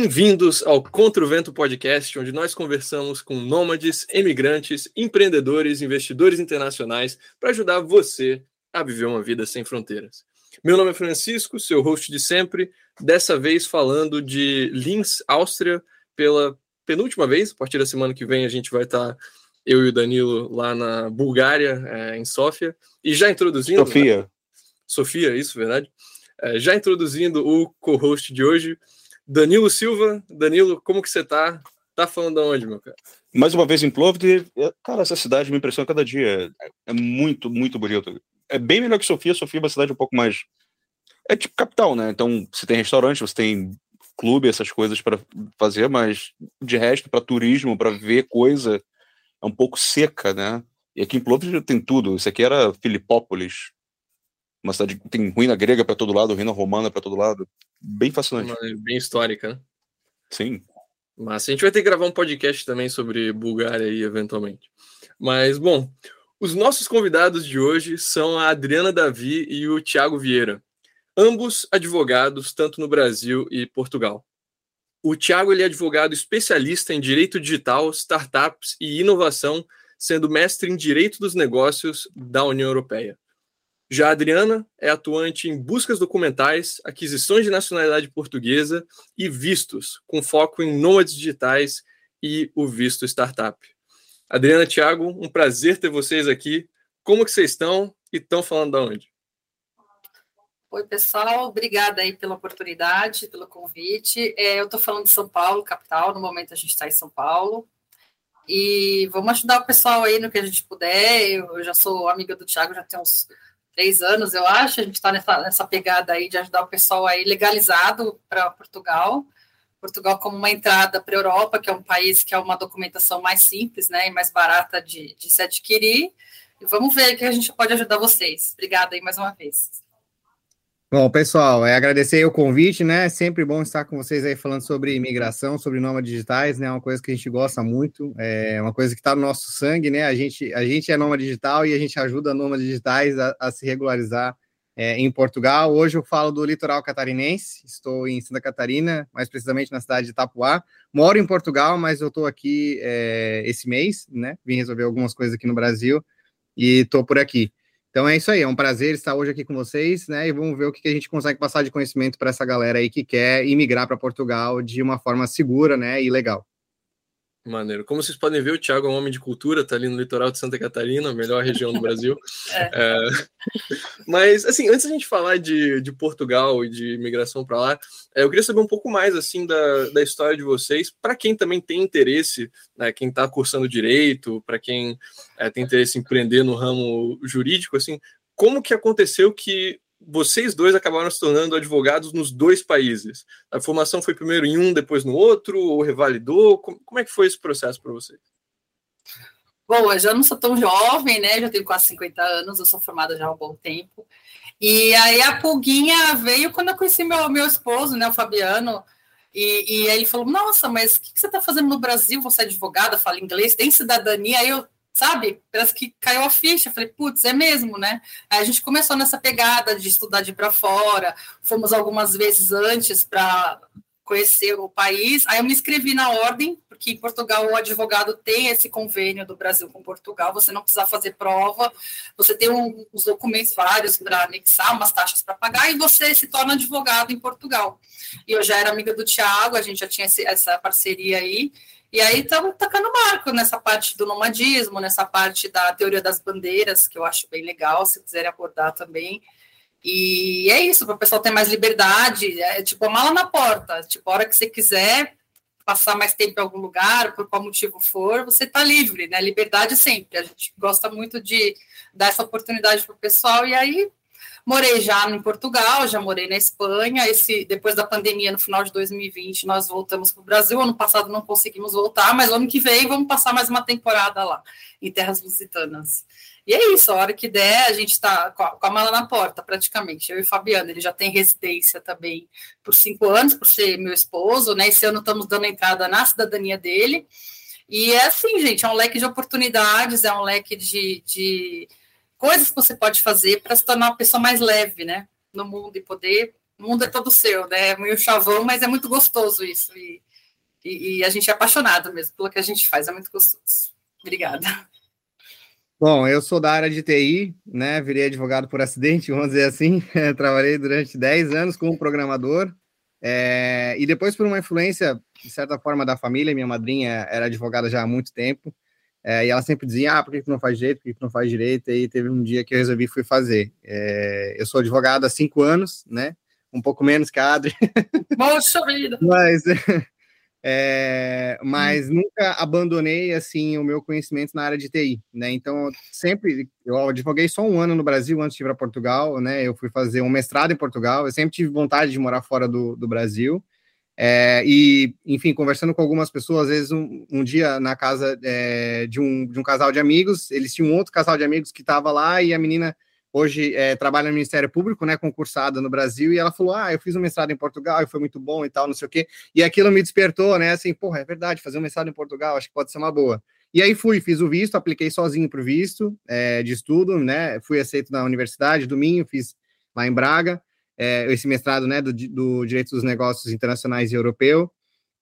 Bem-vindos ao Contra o Vento Podcast, onde nós conversamos com nômades, emigrantes, empreendedores, investidores internacionais para ajudar você a viver uma vida sem fronteiras. Meu nome é Francisco, seu host de sempre, dessa vez falando de Linz, Áustria, pela penúltima vez. A partir da semana que vem a gente vai estar, eu e o Danilo, lá na Bulgária, é, em Sófia. E já introduzindo. Sofia. Né? Sofia, isso, verdade. É, já introduzindo o co-host de hoje, Danilo Silva. Danilo, como que você tá? Tá falando de onde, meu cara? Mais uma vez em Plovdiv. Cara, essa cidade me impressiona cada dia. É muito, muito bonito. É bem melhor que Sofia. Sofia é uma cidade um pouco mais. É tipo capital, né? Então, você tem restaurante, você tem clube, essas coisas para fazer, mas de resto, para turismo, para ver coisa, é um pouco seca, né? E aqui em Plovdiv tem tudo. Isso aqui era Filipópolis, uma cidade que tem ruína grega para todo lado, ruína romana para todo lado. Bem fascinante. bem histórica, né? Sim. Mas a gente vai ter que gravar um podcast também sobre Bulgária aí, eventualmente. Mas, bom, os nossos convidados de hoje são a Adriana Davi e o Tiago Vieira, ambos advogados, tanto no Brasil e Portugal. O Tiago ele é advogado especialista em direito digital, startups e inovação, sendo mestre em direito dos negócios da União Europeia. Já a Adriana é atuante em buscas documentais, aquisições de nacionalidade portuguesa e vistos, com foco em nômades digitais e o visto startup. Adriana, Thiago, um prazer ter vocês aqui. Como que vocês estão e estão falando de onde? Oi, pessoal, obrigada aí pela oportunidade, pelo convite. É, eu estou falando de São Paulo, capital, no momento a gente está em São Paulo. E vamos ajudar o pessoal aí no que a gente puder. Eu já sou amiga do Thiago, já tem uns três anos, eu acho. A gente está nessa, nessa pegada aí de ajudar o pessoal aí legalizado para Portugal. Portugal como uma entrada para a Europa, que é um país que é uma documentação mais simples, né, e mais barata de, de se adquirir. E vamos ver que a gente pode ajudar vocês. Obrigada aí mais uma vez. Bom, pessoal, é agradecer o convite, né? Sempre bom estar com vocês aí falando sobre imigração, sobre nômades digitais, né? É uma coisa que a gente gosta muito, é uma coisa que está no nosso sangue, né? A gente, a gente é nômade digital e a gente ajuda nômades digitais a, a se regularizar é, em Portugal. Hoje eu falo do litoral catarinense, estou em Santa Catarina, mais precisamente na cidade de Itapuá. Moro em Portugal, mas eu estou aqui é, esse mês, né? Vim resolver algumas coisas aqui no Brasil e estou por aqui. Então é isso aí, é um prazer estar hoje aqui com vocês, né? E vamos ver o que a gente consegue passar de conhecimento para essa galera aí que quer imigrar para Portugal de uma forma segura, né? E legal. Maneiro. Como vocês podem ver, o Thiago é um homem de cultura, tá ali no litoral de Santa Catarina, a melhor região do Brasil. é. É... Mas, assim, antes da gente falar de, de Portugal e de imigração para lá, é, eu queria saber um pouco mais, assim, da, da história de vocês, para quem também tem interesse, né, quem está cursando direito, para quem é, tem interesse em empreender no ramo jurídico, assim, como que aconteceu que vocês dois acabaram se tornando advogados nos dois países. A formação foi primeiro em um, depois no outro, ou revalidou? Como, é que foi esse processo para vocês? Bom, eu já não sou tão jovem, né? Já tenho quase 50 anos, eu sou formada já há um bom tempo. E aí a pulguinha veio quando eu conheci meu, meu esposo, né, o Fabiano, e, e aí ele falou, nossa, mas o que, que você está fazendo no Brasil? Você é advogada, fala inglês, tem cidadania? Aí eu, sabe? Parece que caiu a ficha. Falei, putz, é mesmo, né? Aí a gente começou nessa pegada de estudar de para fora, fomos algumas vezes antes para conhecer o país. Aí eu me inscrevi na ordem, porque em Portugal o advogado tem esse convênio do Brasil com Portugal, você não precisa fazer prova, você tem um, os documentos vários para anexar, umas taxas para pagar, e você se torna advogado em Portugal. E eu já era amiga do Tiago, a gente já tinha esse, essa parceria aí, e aí estamos tacando marco nessa parte do nomadismo, nessa parte da teoria das bandeiras, que eu acho bem legal, se quiserem abordar também. E é isso, para o pessoal ter mais liberdade, é tipo a mala na porta, tipo, a hora que você quiser passar mais tempo em algum lugar, por qual motivo for, você está livre, né? Liberdade sempre. A gente gosta muito de dar essa oportunidade para o pessoal, e aí Morei já em Portugal, já morei na Espanha. Esse depois da pandemia, no final de 2020, nós voltamos para o Brasil. Ano passado não conseguimos voltar, mas ano que vem vamos passar mais uma temporada lá, em terras lusitanas. E é isso, a hora que der, a gente está com, a mala na porta, praticamente. Eu e o Fabiano, ele já tem residência também por cinco anos, por ser meu esposo, né? Esse ano estamos dando entrada na cidadania dele. E é assim, gente, é um leque de oportunidades, é um leque de, de coisas que você pode fazer para se tornar uma pessoa mais leve, né, no mundo e poder o mundo é todo seu, né? É meio chavão, mas é muito gostoso isso. E, e, e, a gente é apaixonado mesmo pelo que a gente faz, é muito gostoso. Obrigada. Bom, eu sou da área de TI, né? Virei advogado por acidente, vamos dizer assim. Trabalhei durante 10 anos como programador. É, e depois, por uma influência, de certa forma, da família, minha madrinha era advogada já há muito tempo. É, e ela sempre dizia, ah, por que, que não faz direito, por que, que não faz direito? E aí teve um dia que eu resolvi fui fazer. É, eu sou advogado há cinco anos, né? Um pouco menos que a Adri. Poxa vida! Mas, é, mas hum. nunca abandonei, assim, o meu conhecimento na área de TI, né? Então, sempre, eu advoguei só um ano no Brasil antes de ir para Portugal, né? Eu fui fazer um mestrado em Portugal, eu sempre tive vontade de morar fora do, do Brasil. É, e, enfim, conversando com algumas pessoas, às vezes um, um dia na casa é, de, um, de um casal de amigos, eles tinham um outro casal de amigos que estava lá e a menina hoje é, trabalha no Ministério Público, né, concursada no Brasil, e ela falou, ah, eu fiz um mestrado em Portugal e foi muito bom e tal, não sei o quê, e aquilo me despertou, né, assim, porra, é verdade, fazer um mestrado em Portugal, acho que pode ser uma boa. E aí fui, fiz o visto, apliquei sozinho para o visto é, de estudo, né, fui aceito na universidade do Minho, fiz lá em Braga, é, esse mestrado né, do, do Direito dos Negócios Internacionais e Europeu.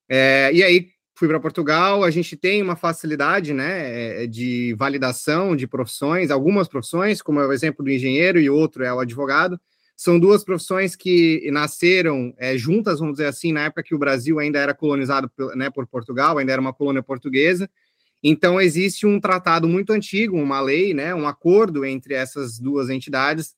É, e aí fui para Portugal, a gente tem uma facilidade né, é, de validação de profissões, algumas profissões, como é o exemplo do engenheiro e outro é o advogado, são duas profissões que nasceram é, juntas, vamos dizer assim, na época que o Brasil ainda era colonizado né, por Portugal, ainda era uma colônia portuguesa. Então, existe um tratado muito antigo, uma lei, né, um acordo entre essas duas entidades,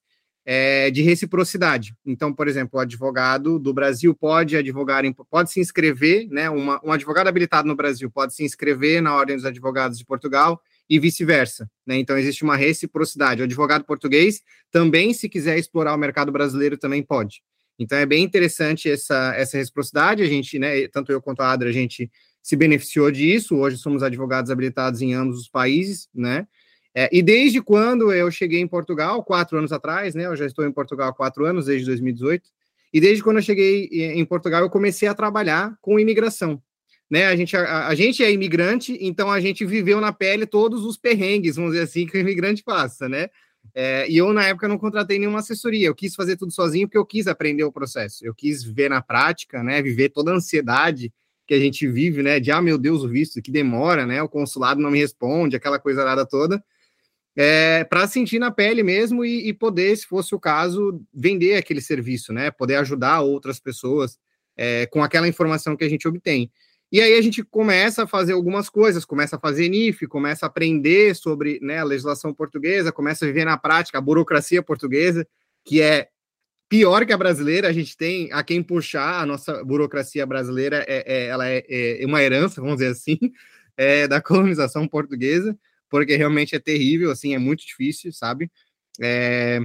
é, de reciprocidade. Então, por exemplo, o advogado do Brasil pode advogar, em, pode se inscrever, né? Uma, um advogado habilitado no Brasil pode se inscrever na Ordem dos Advogados de Portugal e vice-versa. Né? Então, existe uma reciprocidade. O advogado português também, se quiser explorar o mercado brasileiro, também pode. Então, é bem interessante essa, essa reciprocidade. A gente, né, tanto eu quanto a Adra, a gente se beneficiou disso. Hoje somos advogados habilitados em ambos os países, né? É, e desde quando eu cheguei em Portugal, quatro anos atrás, né? Eu já estou em Portugal há quatro anos, desde 2018. E desde quando eu cheguei em Portugal, eu comecei a trabalhar com imigração. Né, a, gente, a, a, gente é imigrante, então a gente viveu na pele todos os perrengues, vamos dizer assim, que o imigrante passa, né? É, e eu, na época, não contratei nenhuma assessoria, eu quis fazer tudo sozinho porque eu quis aprender o processo, eu quis ver na prática, né? Viver toda a ansiedade que a gente vive, né? De, ah, meu Deus, o visto que demora, né? O consulado não me responde, aquela coisa nada toda é, para sentir na pele mesmo e, e, poder, se fosse o caso, vender aquele serviço, né? Poder ajudar outras pessoas é, com aquela informação que a gente obtém. E aí a gente começa a fazer algumas coisas, começa a fazer NIF, começa a aprender sobre né, a legislação portuguesa, começa a viver na prática a burocracia portuguesa, que é pior que a brasileira, a gente tem a quem puxar, a nossa burocracia brasileira, é, é ela é, é, uma herança, vamos dizer assim, é, da colonização portuguesa porque realmente é terrível, assim, é muito difícil, sabe? É...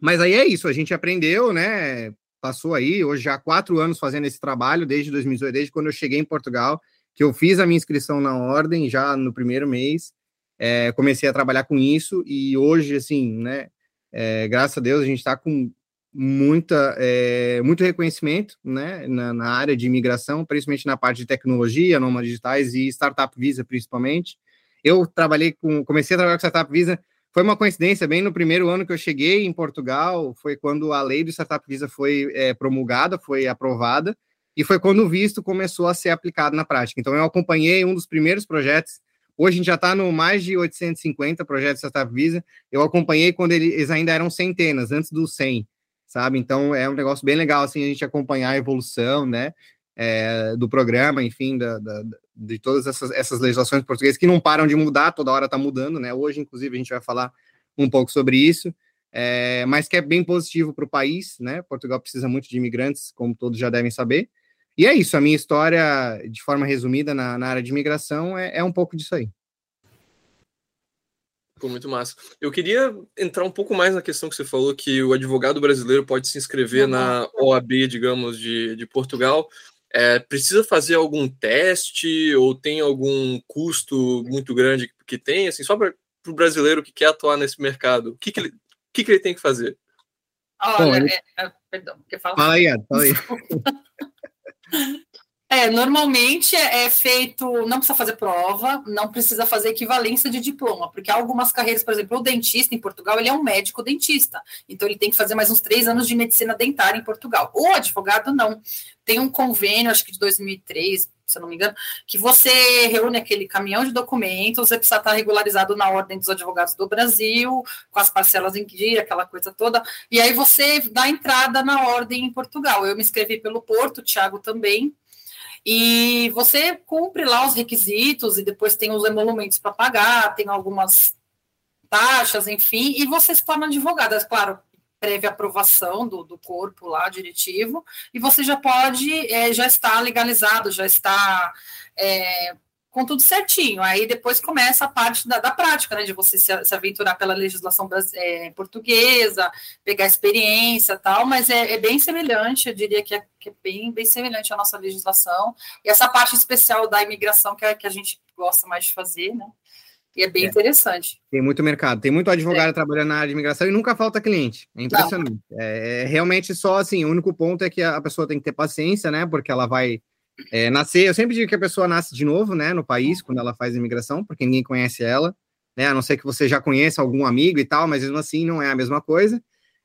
Mas aí é isso, a gente aprendeu, né? Passou aí, hoje já há quatro anos fazendo esse trabalho, desde 2018, desde quando eu cheguei em Portugal, que eu fiz a minha inscrição na ordem já no primeiro mês, é, comecei a trabalhar com isso, e hoje, assim, né? É, graças a Deus, a gente está com muita, é, muito reconhecimento né, na, na, área de imigração, principalmente na parte de tecnologia, normas digitais e startup visa, principalmente. Eu trabalhei com, comecei a trabalhar com Startup Visa, foi uma coincidência, bem no primeiro ano que eu cheguei em Portugal, foi quando a lei do Startup Visa foi é, promulgada, foi aprovada, e foi quando o visto começou a ser aplicado na prática. Então, eu acompanhei um dos primeiros projetos, hoje a gente já está no mais de 850 projetos de Startup Visa, eu acompanhei quando eles ainda eram centenas, antes do 100, sabe? Então, é um negócio bem legal, assim, a gente acompanhar a evolução, né? é, do programa, enfim, da, da, de todas essas, essas legislações portuguesas que não param de mudar, toda hora está mudando, né? Hoje, inclusive, a gente vai falar um pouco sobre isso, é, mas que é bem positivo para o país, né? Portugal precisa muito de imigrantes, como todos já devem saber. E é isso, a minha história, de forma resumida, na, na área de imigração, é, é um pouco disso aí. Pô, muito massa. Eu queria entrar um pouco mais na questão que você falou que o advogado brasileiro pode se inscrever na OAB, digamos, de, de Portugal, é, precisa fazer algum teste ou tem algum custo muito grande que tem, assim, só para o brasileiro que quer atuar nesse mercado? O que, que, ele, que, que ele tem que fazer? Olha, é, é, perdão, que fala? Fala aí, fala aí. É, normalmente é feito, não precisa fazer prova, não precisa fazer equivalência de diploma, porque há algumas carreiras, por exemplo, o dentista em Portugal, ele é um médico dentista, então ele tem que fazer mais uns três anos de medicina dentária em Portugal. O advogado não. Tem um convênio, acho que de 2003, se eu não me engano, que você reúne aquele caminhão de documentos, você precisa estar regularizado na ordem dos advogados do Brasil, com as parcelas em dia, aquela coisa toda, e aí você dá entrada na ordem em Portugal. Eu me inscrevi pelo Porto, o Thiago também, e você cumpre lá os requisitos e depois tem os emolumentos para pagar, tem algumas taxas, enfim, e você se torna advogada, claro, prévia aprovação do, do corpo lá diretivo, e você já pode, é, já está legalizado, já está é, com tudo certinho. Aí depois começa a parte da, da prática, né? De você se, se aventurar pela legislação é, portuguesa, pegar experiência tal, mas é, é, bem semelhante, eu diria que é, que é, bem, bem semelhante à nossa legislação. E essa parte especial da imigração que, é, que a gente gosta mais de fazer, né? E é bem é. interessante. Tem muito mercado, tem muito advogado é. trabalhando na área de imigração e nunca falta cliente. É impressionante. É, realmente só assim, o único ponto é que a pessoa tem que ter paciência, né? Porque ela vai é, nascer, eu sempre digo que a pessoa nasce de novo, né, no país, quando ela faz imigração, porque ninguém conhece ela, né, a não ser que você já conheça algum amigo e tal, mas mesmo assim não é a mesma coisa.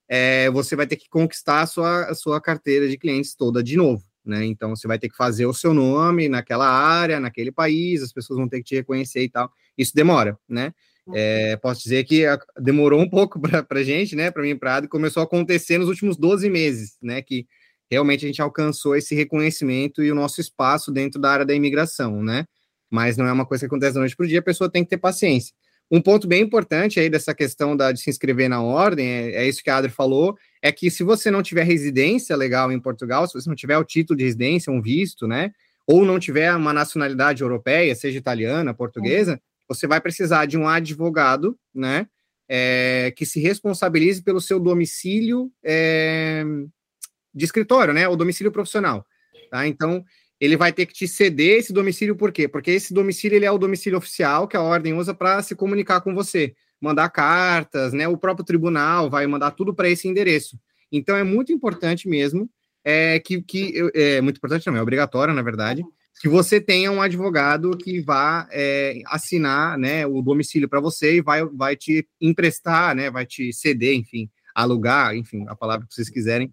É, você vai ter que conquistar a sua, a sua carteira de clientes toda de novo, né? Então você vai ter que fazer o seu nome naquela área, naquele país, as pessoas vão ter que te reconhecer e tal. Isso demora, né? É, posso dizer que demorou um pouco para a gente, né? Para mim, para e começou a acontecer nos últimos 12 meses, né? Que realmente a gente alcançou esse reconhecimento e o nosso espaço dentro da área da imigração, né? Mas não é uma coisa que acontece da noite para o dia, a pessoa tem que ter paciência. Um ponto bem importante aí dessa questão da, de se inscrever na ordem, é, é isso que a Adri falou, é que se você não tiver residência legal em Portugal, se você não tiver o título de residência, um visto, né? Ou não tiver uma nacionalidade europeia, seja italiana, portuguesa, uhum. você vai precisar de um advogado, né? É, que se responsabilize pelo seu domicílio é, de escritório, né? O domicílio profissional. Tá? Então, ele vai ter que te ceder esse domicílio, por quê? Porque esse domicílio ele é o domicílio oficial que a ordem usa para se comunicar com você, mandar cartas, né? O próprio tribunal vai mandar tudo para esse endereço. Então, é muito importante mesmo é, que, que é muito importante, não é obrigatório, na verdade, que você tenha um advogado que vá é, assinar né, o domicílio para você e vai, vai te emprestar, né, vai te ceder, enfim, alugar, enfim, a palavra que vocês quiserem,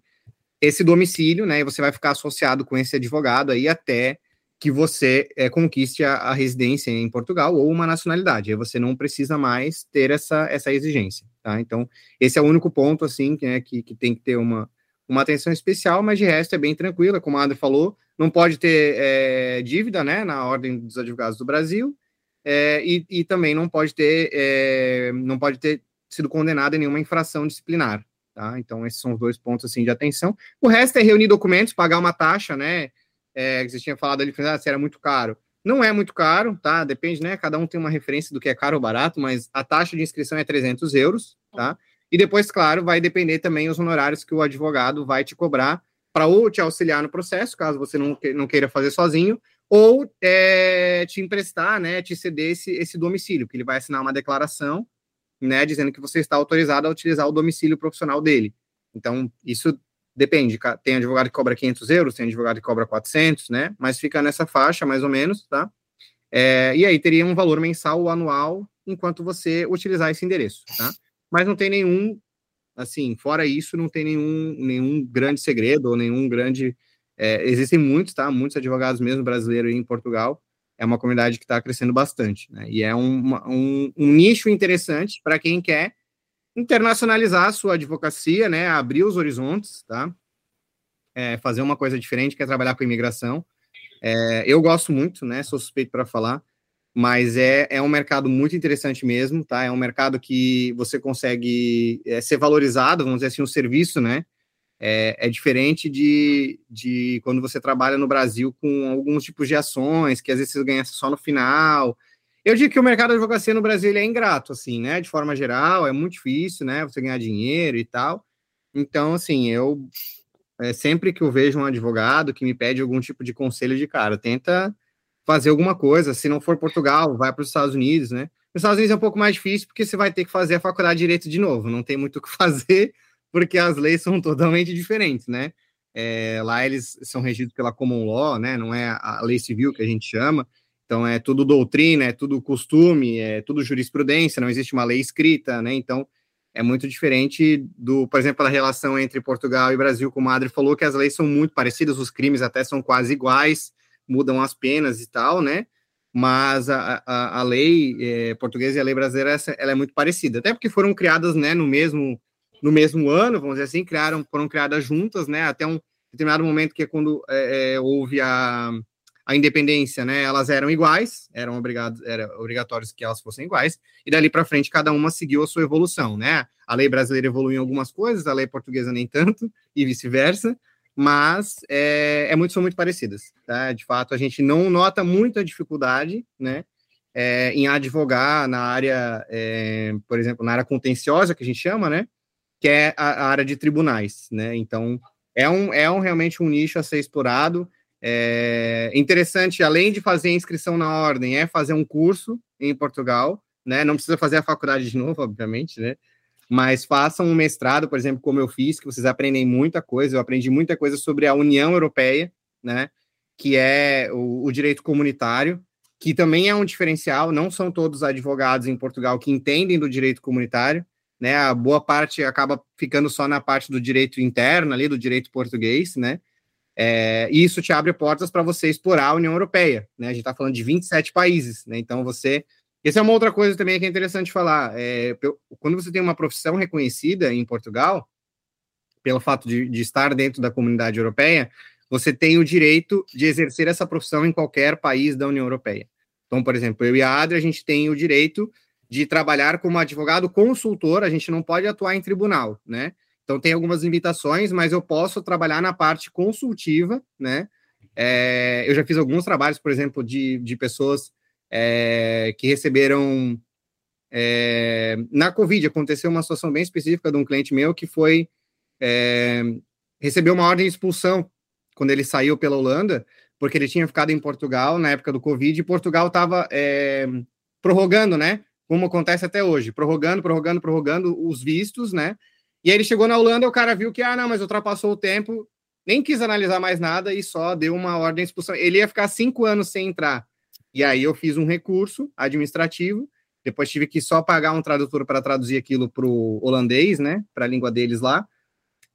esse domicílio, né? E você vai ficar associado com esse advogado aí até que você é, conquiste a, a, residência em Portugal ou uma nacionalidade. Aí você não precisa mais ter essa, essa exigência, tá? Então, esse é o único ponto, assim, que, né, que, que tem que ter uma, uma atenção especial, mas de resto é bem tranquila, como a André falou, não pode ter é, dívida, né, na Ordem dos Advogados do Brasil, é, e, e, também não pode ter, é, não pode ter sido condenado em nenhuma infração disciplinar, Tá? Então, esses são os dois pontos assim, de atenção. O resto é reunir documentos, pagar uma taxa, né? É, que você tinha falado ali, ah, se era muito caro. Não é muito caro, tá? Depende, né? Cada um tem uma referência do que é caro ou barato, mas a taxa de inscrição é 300 euros, tá? E depois, claro, vai depender também os honorários que o advogado vai te cobrar para ou te auxiliar no processo, caso você não, não queira fazer sozinho, ou é, te emprestar, né? Te ceder esse, esse domicílio, que ele vai assinar uma declaração né, dizendo que você está autorizado a utilizar o domicílio profissional dele. Então, isso depende. Tem advogado que cobra 500 euros, tem advogado que cobra 400, né? Mas fica nessa faixa, mais ou menos, tá? É, e aí teria um valor mensal ou anual enquanto você utilizar esse endereço, tá? Mas não tem nenhum, assim, fora isso, não tem nenhum, nenhum grande segredo ou nenhum grande. É, existem muitos, tá? Muitos advogados mesmo brasileiros em Portugal é uma comunidade que está crescendo bastante, né? E é um, um, um nicho interessante para quem quer internacionalizar a sua advocacia, né? Abrir os horizontes, tá? É, fazer uma coisa diferente, quer trabalhar com imigração. É, eu gosto muito, né? Sou suspeito para falar, mas é, é um mercado muito interessante mesmo, tá? É um mercado que você consegue é, ser valorizado, vamos dizer assim, o um serviço, né? É, é, diferente de, de quando você trabalha no Brasil com alguns tipos de ações, que às vezes você ganha só no final. Eu digo que o mercado de advocacia no Brasil é ingrato, assim, né? De forma geral, é muito difícil, né? Você ganhar dinheiro e tal. Então, assim, eu é, sempre que eu vejo um advogado que me pede algum tipo de conselho de cara, tenta fazer alguma coisa. Se não for Portugal, vai para os Estados Unidos, né? Nos Estados Unidos é um pouco mais difícil porque você vai ter que fazer a faculdade de direito de novo, não tem muito o que fazer porque as leis são totalmente diferentes, né? É, lá eles são regidos pela common law, né? Não é a lei civil que a gente chama. Então é tudo doutrina, é tudo costume, é tudo jurisprudência, não existe uma lei escrita, né? Então é muito diferente do, por exemplo, a relação entre Portugal e Brasil, como a Adri falou, que as leis são muito parecidas, os crimes até são quase iguais, mudam as penas e tal, né? Mas a, a, a lei é, portuguesa e a lei brasileira essa, ela é muito parecida, até porque foram criadas, né, no mesmo no mesmo ano, vamos dizer assim, criaram, foram criadas juntas, né? Até um determinado momento que é quando é, é, houve a a independência, né, elas eram iguais, eram obrigados, era obrigatórios que elas fossem iguais, e dali para frente cada uma seguiu a sua evolução, né? A lei brasileira evoluiu em algumas coisas, a lei portuguesa nem tanto, e vice-versa, mas é, é muito, são muito parecidas, tá? De fato, a gente não nota muita dificuldade, né, é, em advogar na área, é, por exemplo, na área contenciosa, que a gente chama, né, que é a, área de tribunais, né? Então, é um, é um realmente um nicho a ser explorado, é interessante, além de fazer a inscrição na ordem, é fazer um curso em Portugal, né? Não precisa fazer a faculdade de novo, obviamente, né? Mas façam um mestrado, por exemplo, como eu fiz, que vocês aprendem muita coisa. Eu aprendi muita coisa sobre a União Europeia, né? Que é o, o direito comunitário, que também é um diferencial. Não são todos advogados em Portugal que entendem do direito comunitário, né? A boa parte acaba ficando só na parte do direito interno, ali do direito português, né? É, e isso te abre portas para você explorar a União Europeia. Né? A gente está falando de 27 países, né? Então você. Essa é uma outra coisa também que é interessante falar. É, quando você tem uma profissão reconhecida em Portugal, pelo fato de, de, estar dentro da comunidade europeia, você tem o direito de exercer essa profissão em qualquer país da União Europeia. Então, por exemplo, eu e a Adri, a gente tem o direito de trabalhar como advogado consultor, a gente não pode atuar em tribunal, né? Então, tem algumas limitações, mas eu posso trabalhar na parte consultiva, né? É, eu já fiz alguns trabalhos, por exemplo, de, de pessoas é, que receberam. É, na Covid, aconteceu uma situação bem específica de um cliente meu que foi. É, recebeu uma ordem de expulsão quando ele saiu pela Holanda, porque ele tinha ficado em Portugal na época do Covid e Portugal estava é, prorrogando, né? Como acontece até hoje, prorrogando, prorrogando, prorrogando os vistos, né? E aí ele chegou na Holanda, o cara viu que, ah, não, mas ultrapassou o tempo, nem quis analisar mais nada e só deu uma ordem de expulsão. Ele ia ficar cinco anos sem entrar. E aí eu fiz um recurso administrativo, depois tive que só pagar um tradutor para traduzir aquilo para o holandês, né, para a língua deles lá.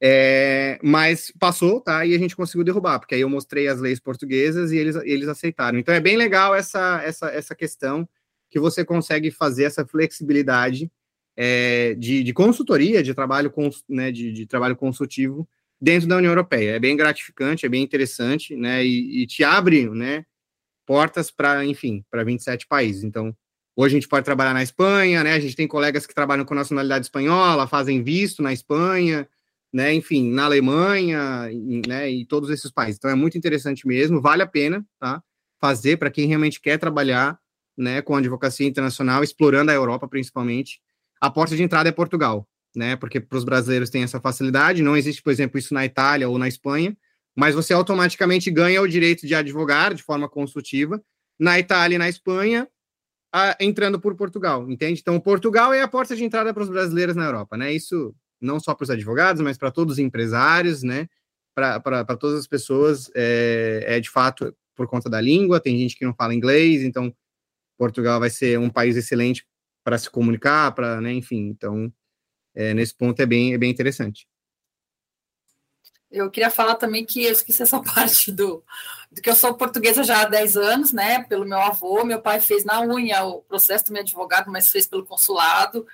É, mas passou, tá? E a gente conseguiu derrubar, porque aí eu mostrei as leis portuguesas e eles, eles aceitaram. Então é bem legal essa, essa, essa questão que você consegue fazer essa flexibilidade é, de, de, consultoria, de trabalho, cons, né, de, de, trabalho consultivo dentro da União Europeia. É bem gratificante, é bem interessante, né, e, e te abre, né, portas para, enfim, para 27 países. Então, hoje a gente pode trabalhar na Espanha, né, a gente tem colegas que trabalham com nacionalidade espanhola, fazem visto na Espanha, né, enfim, na Alemanha, né, e todos esses países. Então, é muito interessante mesmo, vale a pena, tá, fazer para quem realmente quer trabalhar, né, com advocacia internacional, explorando a Europa principalmente, a porta de entrada é Portugal, né? Porque para os brasileiros tem essa facilidade, não existe, por exemplo, isso na Itália ou na Espanha, mas você automaticamente ganha o direito de advogar de forma consultiva na Itália e na Espanha, a, entrando por Portugal, entende? Então, Portugal é a porta de entrada para os brasileiros na Europa, né? Isso não só para os advogados, mas para todos os empresários, né? Para todas as pessoas, é, é de fato por conta da língua, tem gente que não fala inglês, então Portugal vai ser um país excelente para se comunicar, para, né, enfim, então, é, nesse ponto é bem, é bem interessante. Eu queria falar também que eu esqueci essa parte do, do que eu sou portuguesa já há 10 anos, né? Pelo meu avô, meu pai fez na unha o processo do meu advogado, mas fez pelo consulado,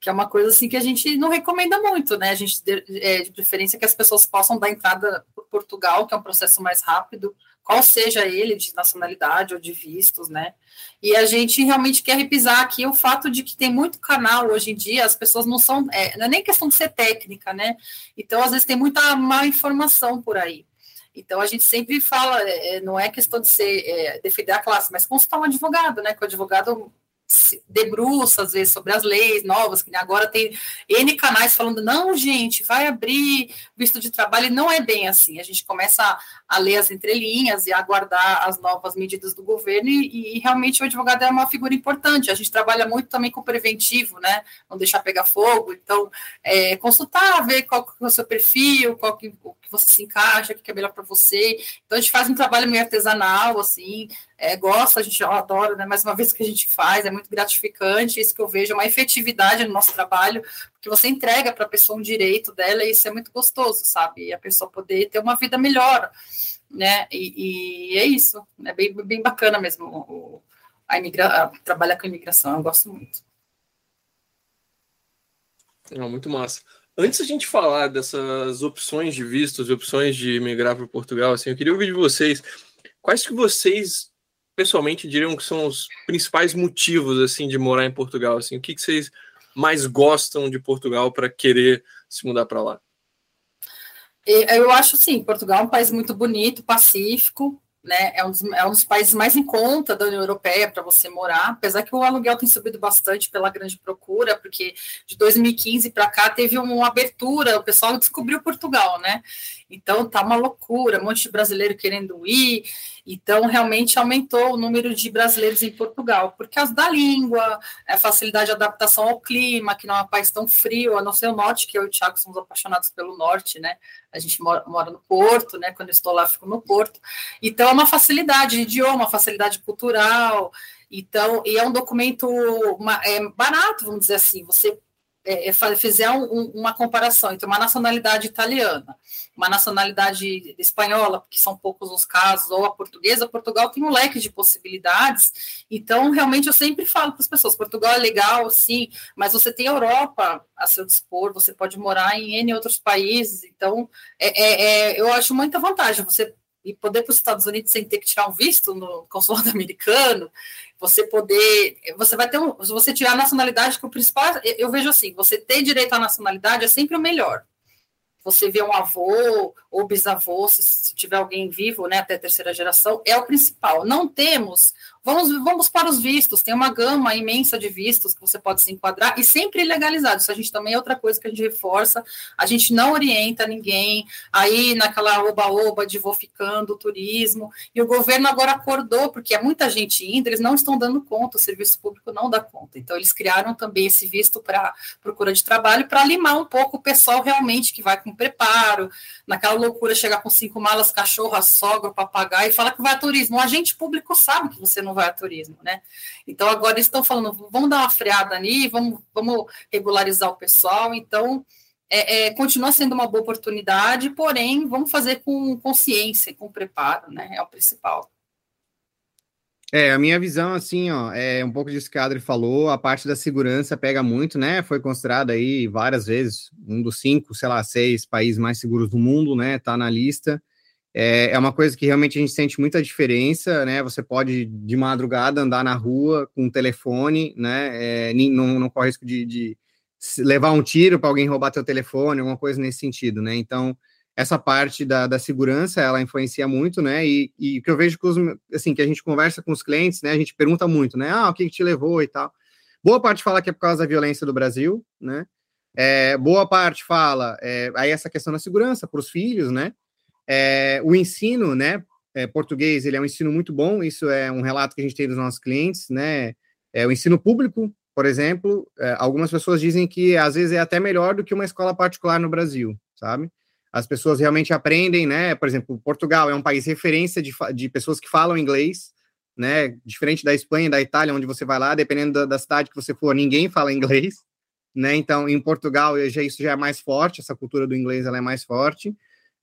que é uma coisa assim que a gente não recomenda muito, né? A gente é, de preferência que as pessoas possam dar entrada por Portugal, que é um processo mais rápido, qual seja ele, de nacionalidade ou de vistos, né? E a gente realmente quer repisar aqui o fato de que tem muito canal hoje em dia, as pessoas não são, é, não é nem questão de ser técnica, né? Então, às vezes, tem muita má informação por aí. Então, a gente sempre fala, é, não é questão de ser, é, defender a classe, mas consultar um advogado, né? Que o advogado se debruça, às vezes, sobre as leis novas, que agora tem N canais falando, não, gente, vai abrir visto de trabalho, e não é bem assim. A gente começa a, a ler as entrelinhas e a aguardar as novas medidas do governo, e, e, realmente o advogado é uma figura importante. A gente trabalha muito também com preventivo, né? Não deixar pegar fogo, então, é, consultar, ver qual que é o seu perfil, qual que, o que você se encaixa, o que é melhor para você. Então, a gente faz um trabalho meio artesanal, assim, é, gosta, a gente adora, né? Mais uma vez que a gente faz, é muito gratificante, isso que eu vejo, é uma efetividade no nosso trabalho, porque você entrega para a pessoa um direito dela e isso é muito gostoso, sabe? E a pessoa poder ter uma vida melhor, né? E, e é isso, é bem, bem bacana mesmo o, a imigra trabalhar com imigração, eu gosto muito. Não, muito massa. Antes a gente falar dessas opções de vistos, opções de migrar para Portugal, assim, eu queria ouvir de vocês quais que vocês pessoalmente diriam que são os principais motivos assim de morar em Portugal? Assim, o que, que vocês mais gostam de Portugal para querer se mudar para lá? Eu acho sim, Portugal é um país muito bonito, pacífico, né? É um, dos, é um dos países mais em conta da União Europeia para você morar, apesar que o aluguel tem subido bastante pela grande procura, porque de 2015 para cá teve uma abertura, o pessoal descobriu Portugal, né? Então tá uma loucura, um monte de brasileiro querendo ir. Então, realmente aumentou o número de brasileiros em Portugal, por causa da língua, a facilidade de adaptação ao clima, que não é um país tão frio, a não ser o norte, que eu e o Thiago somos apaixonados pelo norte, né? A gente mora, mora no Porto, né? Quando eu estou lá, fico no Porto. Então, é uma facilidade de idioma, facilidade cultural. Então, e é um documento uma, é barato, vamos dizer assim. Você é, é fizer um, uma comparação entre uma nacionalidade italiana, uma nacionalidade espanhola, porque são poucos os casos, ou a portuguesa, Portugal tem um leque de possibilidades. Então, realmente, eu sempre falo para as pessoas: Portugal é legal, sim, mas você tem a Europa a seu dispor, você pode morar em N outros países. Então, é, é, é eu acho muita vantagem você e poder para os Estados Unidos sem ter que tirar um visto no consulado americano, você poder, você vai ter um, se você tirar a nacionalidade, que o principal, eu vejo assim, você ter direito à nacionalidade é sempre o melhor. Você vê um avô ou bisavô, se, se tiver alguém vivo, né, até terceira geração, é o principal. Não temos Vamos, vamos para os vistos, tem uma gama imensa de vistos que você pode se enquadrar e sempre legalizado. Isso a gente também é outra coisa que a gente reforça. A gente não orienta ninguém aí naquela oba-oba de vou ficando, turismo. E o governo agora acordou, porque é muita gente indo, eles não estão dando conta, o serviço público não dá conta. Então, eles criaram também esse visto para procura de trabalho para limar um pouco o pessoal realmente que vai com preparo, naquela loucura, chegar com cinco malas, cachorro, a sogra, papagaio e falar que vai a turismo. O agente público sabe que você não vai a turismo, né? Então agora eles estão falando, vamos dar uma freada ali, vamos, vamos regularizar o pessoal. Então é, é, continua sendo uma boa oportunidade, porém vamos fazer com consciência, com preparo, né? É o principal. É, a minha visão, assim, ó, é um pouco disso que a Adri falou, a parte da segurança pega muito, né? Foi considerado aí várias vezes um dos cinco, sei lá, seis países mais seguros do mundo, né? Tá na lista. É, é uma coisa que realmente a gente sente muita diferença, né? Você pode de madrugada andar na rua com um telefone, né? É, não, não corre risco de, de levar um tiro para alguém roubar teu telefone, alguma coisa nesse sentido, né? Então, essa parte da, da segurança, ela influencia muito, né? E, e que eu vejo que, os, assim, que a gente conversa com os clientes, né? A gente pergunta muito, né? Ah, o que, que te levou e tal. Boa parte fala que é por causa da violência do Brasil, né? É, boa parte fala é, aí essa questão da segurança para os filhos, né? É, o ensino, né, é, português, ele é um ensino muito bom, isso é um relato que a gente tem dos nossos clientes, né, é, o ensino público, por exemplo, é, algumas pessoas dizem que às vezes é até melhor do que uma escola particular no Brasil, sabe? As pessoas realmente aprendem, né, por exemplo, Portugal é um país referência de, de pessoas que falam inglês, né, diferente da Espanha, da Itália, onde você vai lá, dependendo da, da cidade que você for, ninguém fala inglês, né, então em Portugal já, isso já é mais forte, essa cultura do inglês ela é mais forte,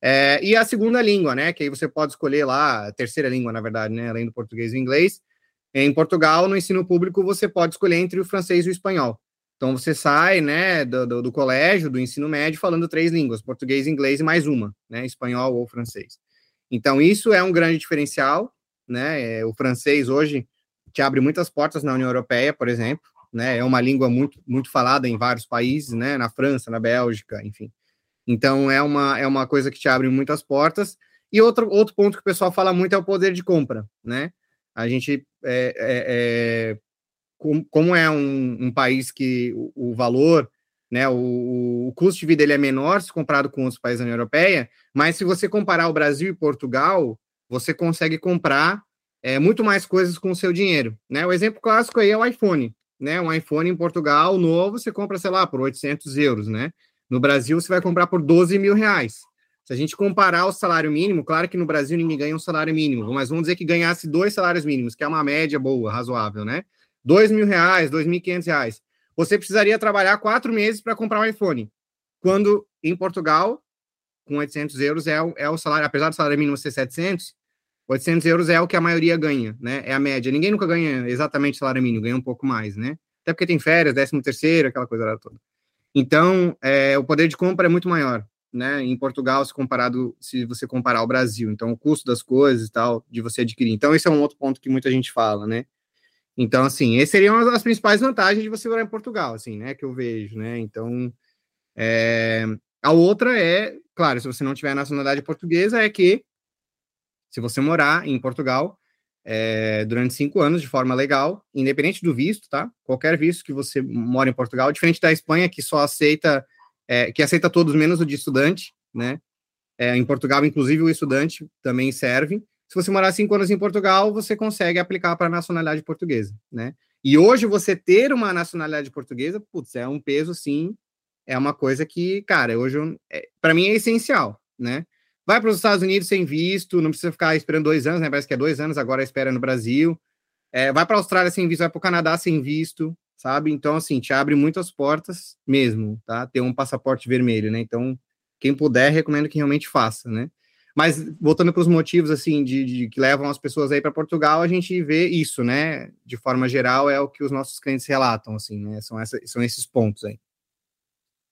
é, e a segunda língua, né? Que aí você pode escolher lá, a terceira língua, na verdade, né? Além do português e inglês. Em Portugal, no ensino público, você pode escolher entre o francês e o espanhol. Então você sai, né, do, do, do colégio, do ensino médio, falando três línguas: português, inglês e mais uma, né? Espanhol ou francês. Então isso é um grande diferencial, né? É, o francês hoje te abre muitas portas na União Europeia, por exemplo, né? É uma língua muito muito falada em vários países, né? Na França, na Bélgica, enfim. Então é uma, é uma coisa que te abre muitas portas. E outro, outro ponto que o pessoal fala muito é o poder de compra, né? A gente é, é, é, com, como é um, um, país que o, o valor, né, o, o, custo de vida ele é menor se comparado com outros países da União Europeia, mas se você comparar o Brasil e Portugal, você consegue comprar é, muito mais coisas com o seu dinheiro. Né? O exemplo clássico aí é o iPhone. Né? Um iPhone em Portugal novo, você compra, sei lá, por 800 euros. Né? No Brasil, você vai comprar por 12 mil reais. Se a gente comparar o salário mínimo, claro que no Brasil ninguém ganha um salário mínimo, mas vamos dizer que ganhasse dois salários mínimos, que é uma média boa, razoável, né? Dois mil reais, dois mil e quinhentos reais. Você precisaria trabalhar quatro meses para comprar um iPhone. Quando em Portugal, com 800 euros, é o, é o salário, apesar do salário mínimo ser 700, 800 euros é o que a maioria ganha, né? É a média. Ninguém nunca ganha exatamente salário mínimo, ganha um pouco mais, né? Até porque tem férias, décimo terceiro, aquela coisa toda. Então, é, o poder de compra é muito maior né, em Portugal se comparado se você comparar ao Brasil. Então, o custo das coisas e tal de você adquirir. Então, esse é um outro ponto que muita gente fala, né? Então, assim, essas seriam as principais vantagens de você morar em Portugal, assim, né, que eu vejo, né? Então, é... a outra é, claro, se você não tiver nacionalidade portuguesa, é que se você morar em Portugal é, durante cinco anos de forma legal, independente do visto, tá? Qualquer visto que você mora em Portugal, diferente da Espanha, que só aceita é, que aceita todos menos o de estudante, né? É, em Portugal, inclusive, o estudante também serve. Se você morar cinco anos em Portugal, você consegue aplicar para a nacionalidade portuguesa, né? E hoje você ter uma nacionalidade portuguesa, putz, é um peso, sim, é uma coisa que, cara, hoje, é, para mim é essencial, né? Vai para os Estados Unidos sem visto, não precisa ficar esperando dois anos, né? Parece que é dois anos, agora espera no Brasil. É, vai para a Austrália sem visto, vai para o Canadá sem visto, sabe? Então, assim, te abre muitas portas mesmo, tá? Ter um passaporte vermelho, né? Então, quem puder, recomendo que realmente faça, né? Mas, voltando para os motivos, assim, de, de, que levam as pessoas aí para Portugal, a gente vê isso, né? De forma geral, é o que os nossos clientes relatam, assim, né? São, essa, são esses pontos aí.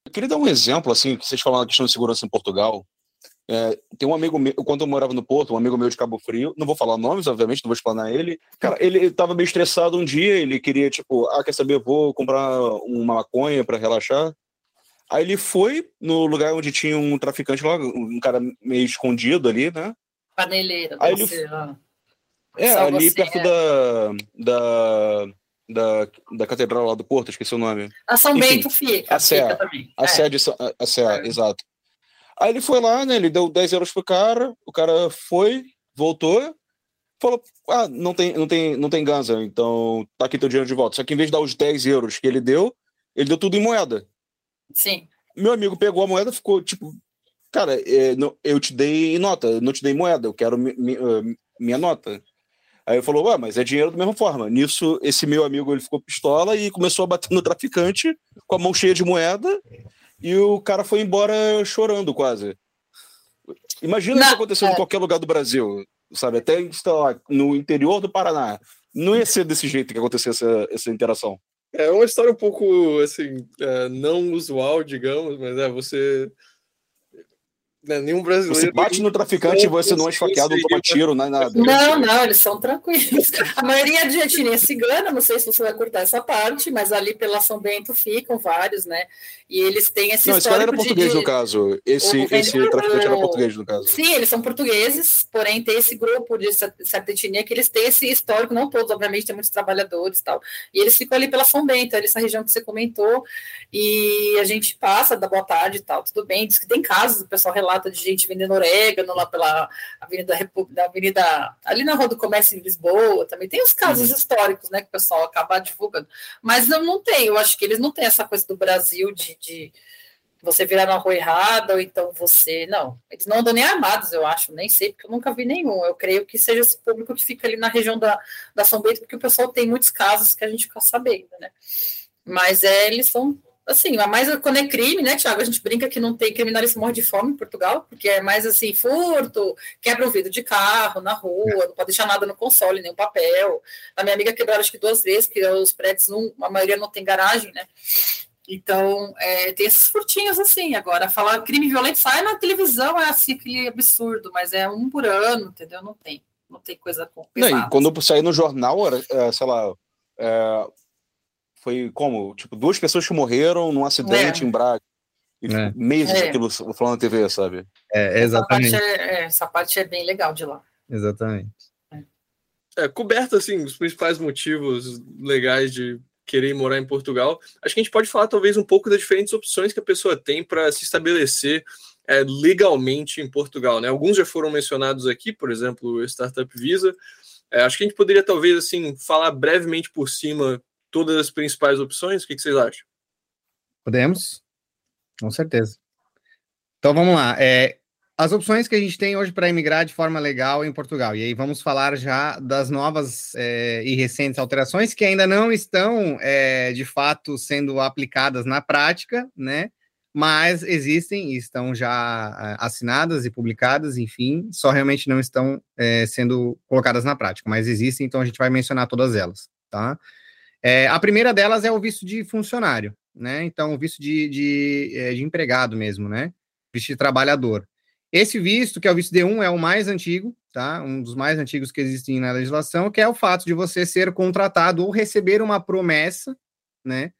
Eu queria dar um exemplo, assim, que vocês falaram da questão de segurança em Portugal. É, tem um amigo meu, quando eu morava no Porto, um amigo meu de Cabo Frio, não vou falar nomes, obviamente, não vou explanar ele. Cara, ele estava meio estressado um dia, ele queria, tipo, ah, quer saber, vou comprar uma maconha para relaxar. Aí ele foi no lugar onde tinha um traficante lá, um cara meio escondido ali, né? Paneleira, Aí ele... É, Só ali perto é. da, da, da, da catedral lá do Porto, esqueci o nome. A São Enfim, Bento fica. A Sé, a Sé, a, a Sé, é. exato. Aí ele foi lá, né? Ele deu 10 euros pro cara, o cara foi, voltou, falou: Ah, não tem, não tem, não tem ganza, então tá aqui teu dinheiro de volta. Só que em vez de dar os 10 euros que ele deu, ele deu tudo em moeda. Sim. Meu amigo pegou a moeda ficou tipo, cara, é, eu te dei nota, não te dei moeda, eu quero uh, minha nota. Aí ele falou, ué, mas é dinheiro da mesma forma. Nisso, esse meu amigo ele ficou pistola e começou a bater no traficante com a mão cheia de moeda e o cara foi embora chorando quase. Imagina não, isso acontecendo é. em qualquer lugar do Brasil, sabe? Até lá, no interior do Paraná. Não ia ser desse jeito que acontecesse essa, essa interação. É uma história um pouco, assim, é, não usual, digamos, mas é você né, nenhum brasileiro. Você bate no traficante e você não é esfaqueado, não toma tiro, não é nada. Não, não, eles são tranquilos. A maioria de etnia cigana, não sei se você vai cortar essa parte, mas ali pela São Bento ficam vários, né? E eles têm esse Não, esse cara era português de... no caso. Esse, esse traficante era português no caso. Sim, eles são portugueses, porém tem esse grupo de certa etnia que eles têm esse histórico, não todos, obviamente, tem muitos trabalhadores e tal. E eles ficam ali pela São Bento, ali essa região que você comentou, e a gente passa da boa tarde e tal, tudo bem. Diz que tem casos, o pessoal relata de gente vendendo orégano lá pela Avenida República, Avenida, ali na Rua do Comércio em Lisboa, também tem os casos uhum. históricos, né, que o pessoal acaba divulgando. Mas não, não tem, eu acho que eles não têm essa coisa do Brasil de, de você virar na rua errada, ou então você. Não, eles não andam nem armados, eu acho, nem sei, porque eu nunca vi nenhum. Eu creio que seja esse público que fica ali na região da, da São Bento, porque o pessoal tem muitos casos que a gente fica sabendo, né? Mas é, eles são assim, mais quando é crime, né, Tiago? A gente brinca que não tem criminalista morre de fome em Portugal, porque é mais assim, furto, quebra o vidro de carro na rua, não pode deixar nada no console, nem um papel. A minha amiga quebraram acho que duas vezes, que os prédios, não, a maioria não tem garagem, né? Então, é, tem esses furtinhos assim. Agora, falar crime violento sai na televisão, é assim, aquele absurdo, mas é um por ano, entendeu? Não tem. Não tem coisa com. Não, quando eu saí no jornal, era, é, sei lá, é, foi como? Tipo, duas pessoas que morreram num acidente é. em Braga. E é. meses é. aquilo falando na TV, sabe? É, exatamente. Essa parte é, é, essa parte é bem legal de lá. Exatamente. É, coberto, assim, os principais motivos legais de querer morar em Portugal, acho que a gente pode falar talvez um pouco das diferentes opções que a pessoa tem para se estabelecer é, legalmente em Portugal. Né? Alguns já foram mencionados aqui, por exemplo, o Startup Visa. É, acho que a gente poderia talvez assim falar brevemente por cima todas as principais opções. O que, que vocês acham? Podemos, com certeza. Então vamos lá. É, as opções que a gente tem hoje para emigrar de forma legal em Portugal. E aí vamos falar já das novas é, e recentes alterações que ainda não estão é, de fato sendo aplicadas na prática, né? mas existem e estão já eh, assinadas e publicadas, enfim, só realmente não estão é, sendo colocadas na prática, mas existem, então a gente vai mencionar todas elas, tá? É, a primeira delas é o visto de funcionário, né? Então, o visto de, de, de empregado mesmo, né? Visto de trabalhador. Esse visto, que é o visto D1, é o mais antigo, tá? Um dos mais antigos que existem na legislação, que é o fato de você ser contratado ou receber uma promessa, né?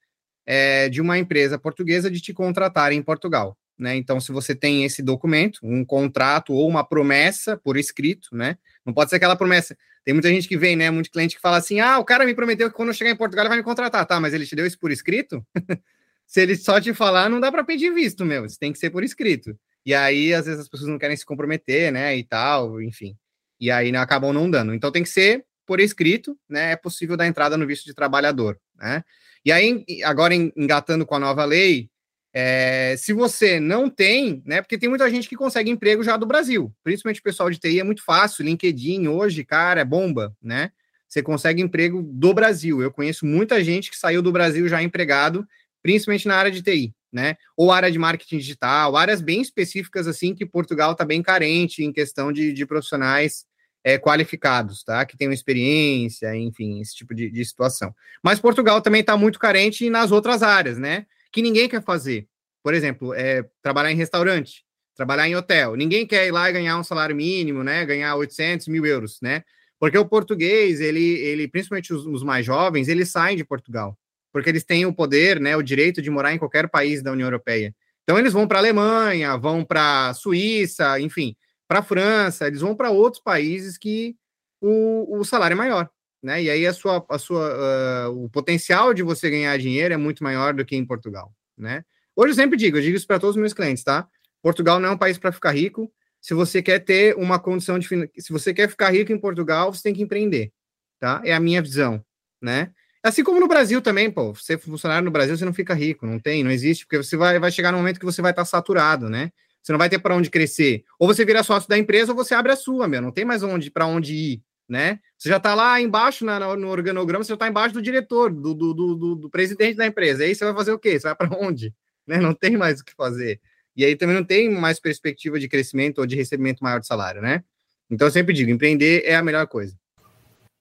é, de uma empresa portuguesa de te contratar em Portugal. Né? Então, se você tem esse documento, um contrato ou uma promessa por escrito, né? Não pode ser aquela promessa. Tem muita gente que vem, né? Muito cliente que fala assim: ah, o cara me prometeu que quando eu chegar em Portugal ele vai me contratar, tá? Mas ele te deu isso por escrito? se ele só te falar, não dá para pedir visto, meu. Isso tem que ser por escrito. E aí, às vezes, as pessoas não querem se comprometer, né? E tal, enfim. E aí né, acabam não dando. Então tem que ser por escrito, né? É possível dar entrada no visto de trabalhador, né? E aí, agora engatando com a nova lei, é, se você não tem, né? Porque tem muita gente que consegue emprego já do Brasil, principalmente o pessoal de TI é muito fácil. LinkedIn hoje, cara, é bomba, né? Você consegue emprego do Brasil. Eu conheço muita gente que saiu do Brasil já empregado, principalmente na área de TI, né? Ou área de marketing digital, áreas bem específicas assim que Portugal está bem carente em questão de, de profissionais é, qualificados, tá? Que tenham experiência, enfim, esse tipo de, de situação. Mas Portugal também está muito carente nas outras áreas, né? Que ninguém quer fazer. Por exemplo, é, trabalhar em restaurante, trabalhar em hotel. Ninguém quer ir lá e ganhar um salário mínimo, né? Ganhar 800 mil euros, né? Porque o português, ele, ele principalmente os, os mais jovens, eles saem de Portugal. Porque eles têm o poder, né? O direito de morar em qualquer país da União Europeia. Então, eles vão para a Alemanha, vão para a Suíça, enfim para a França, eles vão para outros países que o, o salário é maior, né? E aí a sua, a sua, uh, o potencial de você ganhar dinheiro é muito maior do que em Portugal, né? Hoje eu sempre digo, eu digo isso para todos os meus clientes, tá? Portugal não é um país para ficar rico. Se você quer ter uma condição de se você quer ficar rico em Portugal, você tem que empreender, tá? É a minha visão, né? Assim como no Brasil também, pô, você funcionário no Brasil, você não fica rico, não tem, não existe, porque você vai, vai chegar no momento que você vai estar saturado, né? Você não vai ter para onde crescer. Ou você vira sócio da empresa ou você abre a sua, meu. Não tem mais onde para onde ir, né? Você já está lá embaixo na, no organograma, você já está embaixo do diretor, do, do, do, do, presidente da empresa. Aí você vai fazer o quê? Você vai para onde? Né? Não tem mais o que fazer. E aí também não tem mais perspectiva de crescimento ou de recebimento maior de salário, né? Então eu sempre digo, empreender é a melhor coisa.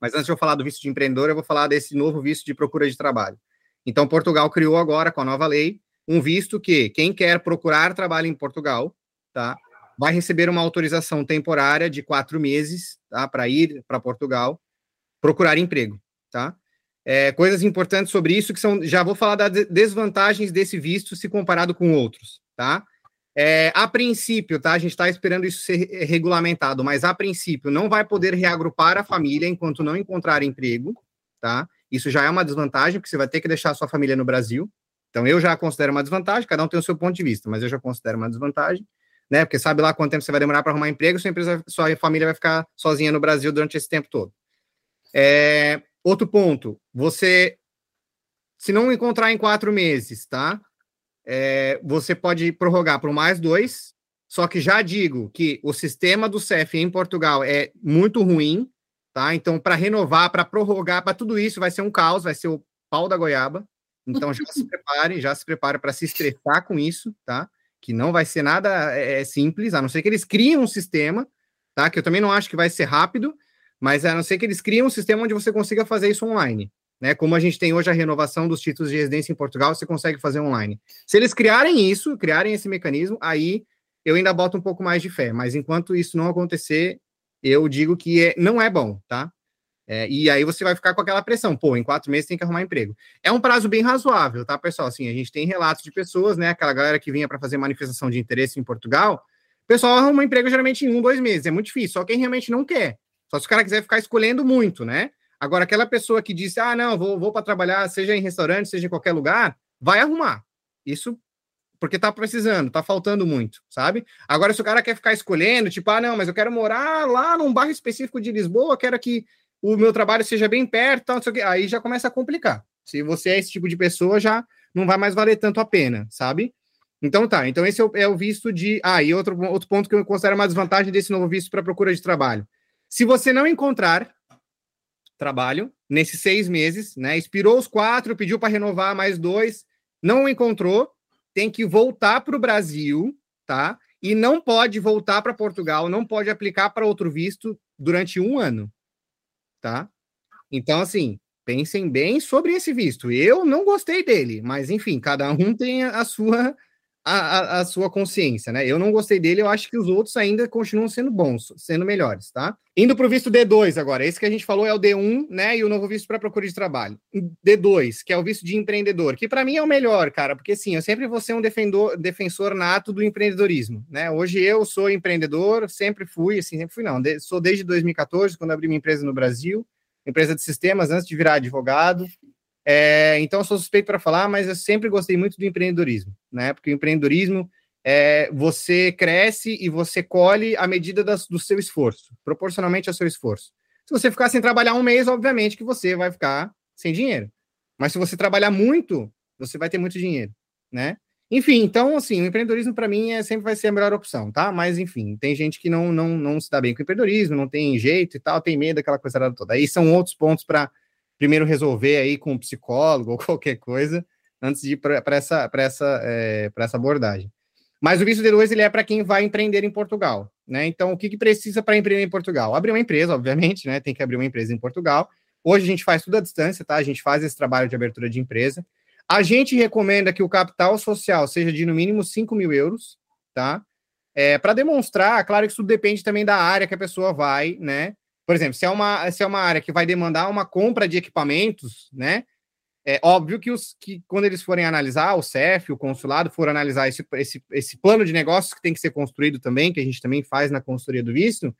Mas antes de eu falar do visto de empreendedor, eu vou falar desse novo visto de procura de trabalho. Então Portugal criou agora com a nova lei um visto que quem quer procurar trabalho em Portugal tá? Vai receber uma autorização temporária de quatro meses, tá? Para ir para Portugal procurar emprego, tá? É, coisas importantes sobre isso que são, já vou falar das desvantagens desse visto se comparado com outros, tá? É, a princípio, tá? A gente está esperando isso ser regulamentado, mas a princípio não vai poder reagrupar a família enquanto não encontrar emprego, tá? Isso já é uma desvantagem, porque você vai ter que deixar a sua família no Brasil. Então, eu já considero uma desvantagem, cada um tem o seu ponto de vista, mas eu já considero uma desvantagem né? Porque sabe lá quanto tempo você vai demorar para arrumar emprego, sua empresa, sua família vai ficar sozinha no Brasil durante esse tempo todo. É, outro ponto, você, se não encontrar em quatro meses, tá? É, você pode prorrogar por mais dois, só que já digo que o sistema do CEF em Portugal é muito ruim, tá? Então, para renovar, para prorrogar, para tudo isso, vai ser um caos, vai ser o pau da goiaba. Então, já se prepare, já se prepare para se estressar com isso, tá? Que não vai ser nada é, é, simples, a não ser que eles criem um sistema, tá? Que eu também não acho que vai ser rápido, mas a não ser que eles criem um sistema onde você consiga fazer isso online. Né, como a gente tem hoje a renovação dos títulos de residência em Portugal, você consegue fazer online. Se eles criarem isso, criarem esse mecanismo, aí eu ainda boto um pouco mais de fé. Mas enquanto isso não acontecer, eu digo que é, não é bom, tá? É, e aí você vai ficar com aquela pressão, pô, em quatro meses tem que arrumar emprego. É um prazo bem razoável, tá, pessoal? Assim, a gente tem relatos de pessoas, né? Aquela galera que vinha para fazer manifestação de interesse em Portugal, o pessoal arruma emprego geralmente em um, dois meses. É muito difícil, só quem realmente não quer. Só se o cara quiser ficar escolhendo muito, né? Agora, aquela pessoa que disse, ah, não, vou, vou para trabalhar, seja em restaurante, seja em qualquer lugar, vai arrumar. Isso porque tá precisando, tá faltando muito, sabe? Agora, se o cara quer ficar escolhendo, tipo, ah, não, mas eu quero morar lá num bairro específico de Lisboa, quero que o meu trabalho seja bem perto, tal, aí já começa a complicar. Se você é esse tipo de pessoa, já não vai mais valer tanto a pena, sabe? Então tá, então esse é o, é o visto de. Ah, e outro, outro ponto que eu considero uma desvantagem desse novo visto para procura de trabalho. Se você não encontrar trabalho nesses seis meses, né? Expirou os quatro, pediu para renovar mais dois, não encontrou, tem que voltar para o Brasil, tá? E não pode voltar para Portugal, não pode aplicar para outro visto durante um ano, tá? Então, assim, pensem bem sobre esse visto. Eu não gostei dele, mas enfim, cada um tem a sua a, a, sua consciência, né? Eu não gostei dele, eu acho que os outros ainda continuam sendo bons, sendo melhores, tá? Indo para o visto D2 agora, esse que a gente falou é o D1, né? E o novo visto para procura de trabalho. D2, que é o visto de empreendedor, que para mim é o melhor, cara, porque sim, eu sempre vou ser um defendor, defensor nato do empreendedorismo, né? Hoje eu sou empreendedor, sempre fui, assim, sempre fui não, de, sou desde 2014, quando abri minha empresa no Brasil, empresa de sistemas, antes de virar advogado, é, então, eu sou suspeito para falar, mas eu sempre gostei muito do empreendedorismo, né? Porque o empreendedorismo é você cresce e você colhe à medida das, do seu esforço, proporcionalmente ao seu esforço. Se você ficar sem trabalhar um mês, obviamente que você vai ficar sem dinheiro. Mas se você trabalhar muito, você vai ter muito dinheiro, né? Enfim, então, assim, o empreendedorismo para mim é, sempre vai ser a melhor opção, tá? Mas, enfim, tem gente que não, não, não se dá bem com o empreendedorismo, não tem jeito e tal, tem medo daquela coisa toda. Aí são outros pontos para primeiro resolver aí com um psicólogo ou qualquer coisa, antes de ir para essa, essa, é, essa abordagem. Mas o visto D2 ele é para quem vai empreender em Portugal, né? Então, o que, que precisa para empreender em Portugal? Abrir uma empresa, obviamente, né? Tem que abrir uma empresa em Portugal. Hoje a gente faz tudo à distância, tá? A gente faz esse trabalho de abertura de empresa. A gente recomenda que o capital social seja de no mínimo 5 mil euros, tá? É, para demonstrar, claro que isso depende também da área que a pessoa vai, né? Por exemplo, se é uma, se é uma área que vai demandar uma compra de equipamentos, né? É óbvio que, os, que quando eles forem analisar, o CEF, o consulado, for analisar esse, esse, esse plano de negócios que tem que ser construído também, que a gente também faz na consultoria do visto,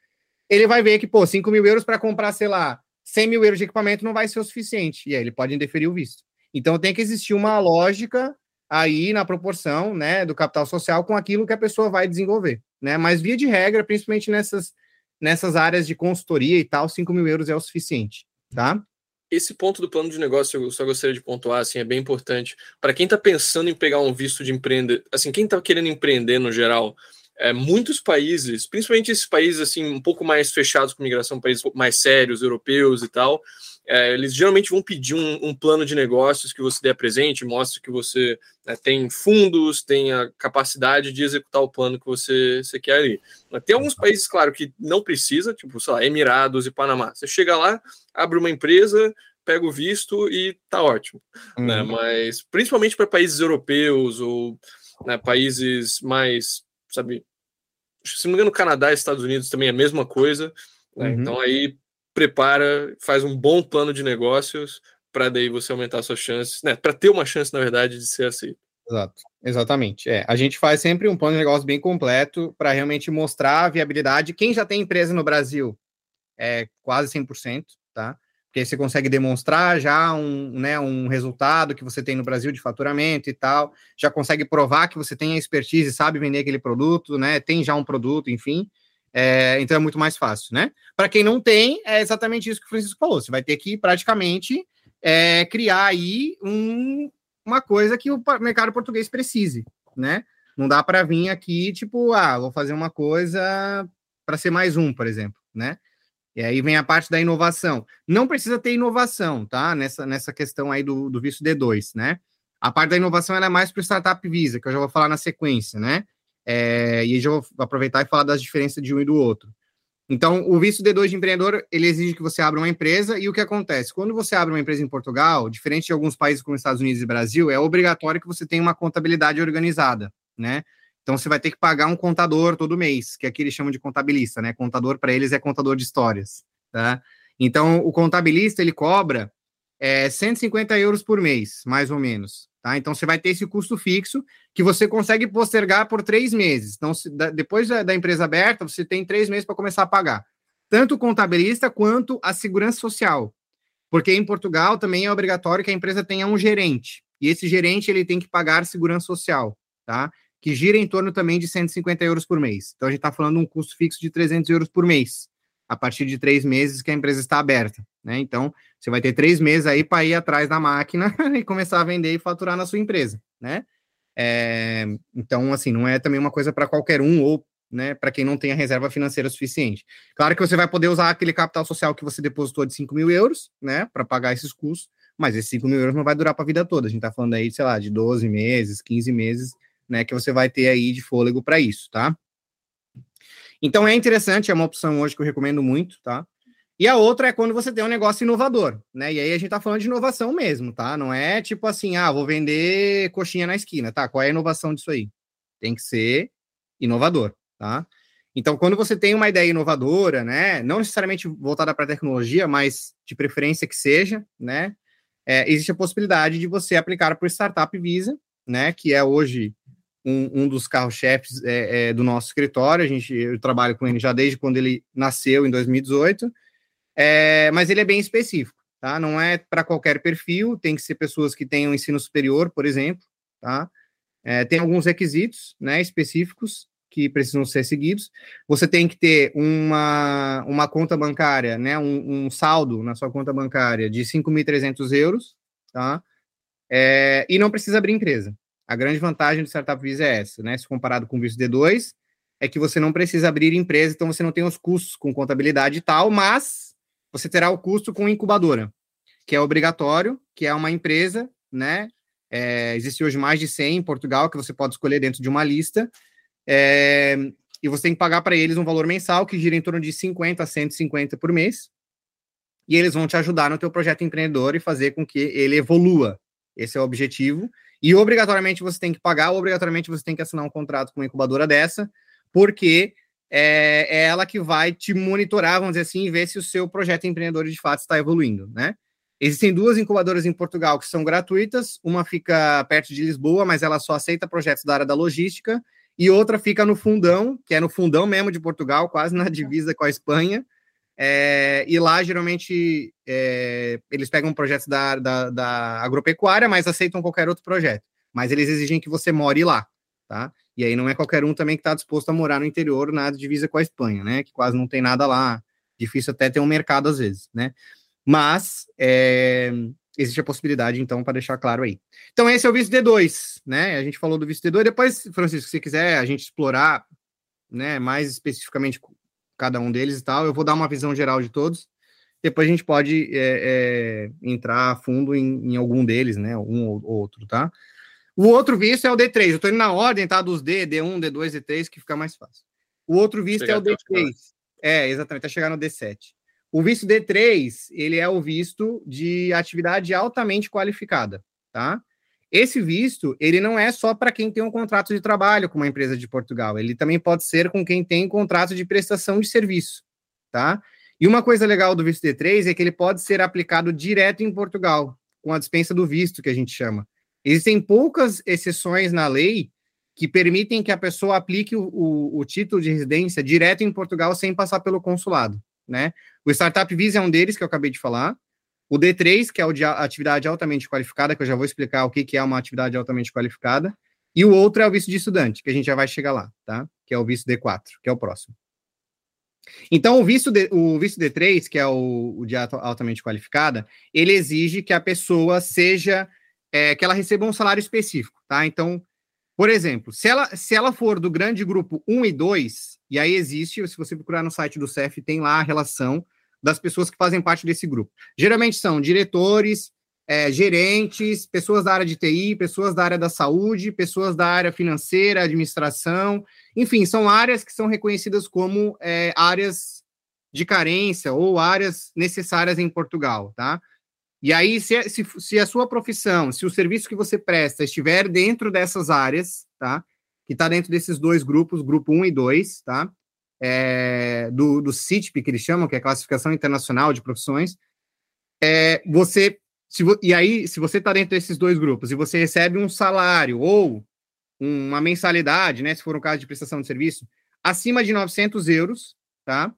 ele vai ver que, pô, 5 mil euros para comprar, sei lá, 100 mil euros de equipamento não vai ser o suficiente. E aí ele pode indeferir o visto. Então tem que existir uma lógica aí na proporção, né, do capital social com aquilo que a pessoa vai desenvolver, né? Mas via de regra, principalmente nessas nessas áreas de consultoria e tal, 5 mil euros é o suficiente, tá? Esse ponto do plano de negócio eu só gostaria de pontuar, assim, é bem importante. Para quem está pensando em pegar um visto de empreender, assim, quem está querendo empreender no geral, é, muitos países, principalmente esses países assim um pouco mais fechados com migração, países mais sérios, europeus e tal, é, eles geralmente vão pedir um, um, plano de negócios que você dê presente, mostre que você né, tem fundos, tem a capacidade de executar o plano que você, você quer ali. Tem alguns países, claro, que não precisa, tipo, sei lá, Emirados e Panamá. Você chega lá, abre uma empresa, pega o visto e tá ótimo. Né? Uhum. Né? Mas principalmente para países europeus ou né, países mais, sabe, se não me engano, Canadá e Estados Unidos também é a mesma coisa. Né? Uhum. Então aí prepara, faz um bom plano de negócios para daí você aumentar suas chances, né? Para ter uma chance, na verdade, de ser aceito. Exato, exatamente. É, a gente faz sempre um plano de negócio bem completo para realmente mostrar a viabilidade. Quem já tem empresa no Brasil é quase 100%, tá? Porque você consegue demonstrar já um, né, um resultado que você tem no Brasil de faturamento e tal, já consegue provar que você tem a expertise, sabe vender aquele produto, né? Tem já um produto, enfim. É, então é muito mais fácil, né? Para quem não tem, é exatamente isso que o Francisco falou. Você vai ter que praticamente é, criar aí um, uma coisa que o mercado português precise, né? Não dá para vir aqui, tipo, ah, vou fazer uma coisa para ser mais um, por exemplo, né? E aí vem a parte da inovação. Não precisa ter inovação, tá? Nessa, nessa questão aí do, do visto D2, né? A parte da inovação é mais para o Startup Visa, que eu já vou falar na sequência, né? É, e já vou aproveitar e falar das diferenças de um e do outro. Então, o visto D2 de empreendedor, ele exige que você abra uma empresa, e o que acontece? Quando você abre uma empresa em Portugal, diferente de alguns países como Estados Unidos e Brasil, é obrigatório que você tenha uma contabilidade organizada, né? Então, você vai ter que pagar um contador todo mês, que aqui eles chamam de contabilista, né? Contador, para eles, é contador de histórias, tá? Então, o contabilista, ele cobra é, 150 euros por mês, mais ou menos. Tá? Então você vai ter esse custo fixo que você consegue postergar por três meses. Então, se, da, depois da, da, empresa aberta, você tem três meses para começar a pagar. tanto o contabilista quanto a segurança social. Porque em Portugal também é obrigatório que a empresa tenha um gerente. E esse gerente ele tem que pagar segurança social, tá? Que gira em torno também de 150 euros por mês. Então a gente está falando um custo fixo de 300 euros por mês, a partir de três meses que a empresa está aberta, né? Então você vai ter três meses aí para ir atrás da máquina e começar a vender e faturar na sua empresa, né? É, então, assim, não é também uma coisa para qualquer um ou né, para quem não tem a reserva financeira suficiente. Claro que você vai poder usar aquele capital social que você depositou de 5 mil euros, né, para pagar esses custos, mas esses 5 mil euros não vai durar para a vida toda. A gente está falando aí, sei lá, de 12 meses, 15 meses, né, que você vai ter aí de fôlego para isso, tá? Então é interessante, é uma opção hoje que eu recomendo muito, tá? E a outra é quando você tem um negócio inovador, né? E aí a gente tá falando de inovação mesmo, tá? Não é tipo assim, ah, vou vender coxinha na esquina, tá? Qual é a inovação disso aí? Tem que ser inovador, tá? Então, quando você tem uma ideia inovadora, né, não necessariamente voltada para a tecnologia, mas de preferência que seja, né, é, existe a possibilidade de você aplicar para o Startup Visa, né, que é hoje um, um dos carros-chefes é, é, do nosso escritório. A gente, eu trabalho com ele já desde quando ele nasceu, em 2018, é, mas ele é bem específico, tá? Não é para qualquer perfil, tem que ser pessoas que tenham ensino superior, por exemplo, tá? É, tem alguns requisitos, né, específicos, que precisam ser seguidos. Você tem que ter uma, uma conta bancária, né, um, um saldo na sua conta bancária de 5.300 euros, tá? É, e não precisa abrir empresa. A grande vantagem do Startup Visa é essa, né? Se comparado com o visto D2, é que você não precisa abrir empresa, então você não tem os custos com contabilidade e tal, mas você terá o custo com incubadora, que é obrigatório, que é uma empresa, né? É, existe hoje mais de 100 em Portugal que você pode escolher dentro de uma lista, é, e você tem que pagar para eles um valor mensal que gira em torno de 50 a 150 por mês. E eles vão te ajudar no teu projeto empreendedor e fazer com que ele evolua. Esse é o objetivo. E obrigatoriamente você tem que pagar, obrigatoriamente você tem que assinar um contrato com uma incubadora dessa, porque é, é ela que vai te monitorar, vamos dizer assim, e ver se o seu projeto empreendedor de fato está evoluindo, né? Existem duas incubadoras em Portugal que são gratuitas. Uma fica perto de Lisboa, mas ela só aceita projetos da área da logística e outra fica no fundão, que é no fundão mesmo de Portugal, quase na divisa com a Espanha. É, e lá, geralmente, é, eles pegam projetos da, da, da, agropecuária, mas aceitam qualquer outro projeto. Mas eles exigem que você more lá, tá? E aí não é qualquer um também que está disposto a morar no interior, na divisa com a Espanha, né? Que quase não tem nada lá. Difícil até ter um mercado às vezes, né? Mas é, existe a possibilidade, então, para deixar claro aí. Então, esse é o visto D2, né? A gente falou do visto D2. Depois, Francisco, se quiser a gente explorar né, mais especificamente cada um deles e tal, eu vou dar uma visão geral de todos. Depois a gente pode é, é, entrar a fundo em, em, algum deles, né? Um ou outro, tá? O outro visto é o D3. Eu estou indo na ordem, tá? Dos D, D1, D2, D3, que fica mais fácil. O outro visto Chega é o D3. É, exatamente, até chegar no D7. O visto D3, ele é o visto de atividade altamente qualificada, tá? Esse visto, ele não é só para quem tem um contrato de trabalho com uma empresa de Portugal, ele também pode ser com quem tem contrato de prestação de serviço, tá? E uma coisa legal do visto D3 é que ele pode ser aplicado direto em Portugal, com a dispensa do visto, que a gente chama. Existem poucas exceções na lei que permitem que a pessoa aplique o, o, o título de residência direto em Portugal sem passar pelo consulado né? O Startup Visa é um deles que eu acabei de falar. O D3, que é o de atividade altamente qualificada, que eu já vou explicar o que, que é uma atividade altamente qualificada. E o outro é o visto de estudante, que a gente já vai chegar lá, tá? Que é o visto D4, que é o próximo. Então, o visto, D, o visto D3, que é o, o de altamente qualificada, ele exige que a pessoa seja, é, que ela receba um salário específico, tá? Então, por exemplo, se ela, se ela for do grande grupo 1 e 2, e aí existe, se você procurar no site do CEF, tem lá a relação das pessoas que fazem parte desse grupo. Geralmente são diretores, é, gerentes, pessoas da área de TI, pessoas da área da saúde, pessoas da área financeira, administração, enfim, são áreas que são reconhecidas como é, áreas de carência ou áreas necessárias em Portugal, tá? E aí, se, se, se, a sua profissão, se o serviço que você presta estiver dentro dessas áreas, tá? Que está dentro desses dois grupos, grupo 1 e 2, tá? É, do, do CITP, que eles chamam, que é a Classificação Internacional de Profissões, é, você, se, e aí, se você está dentro desses dois grupos e você recebe um salário ou uma mensalidade, né, se for um caso de prestação de serviço, acima de 900 euros, tá?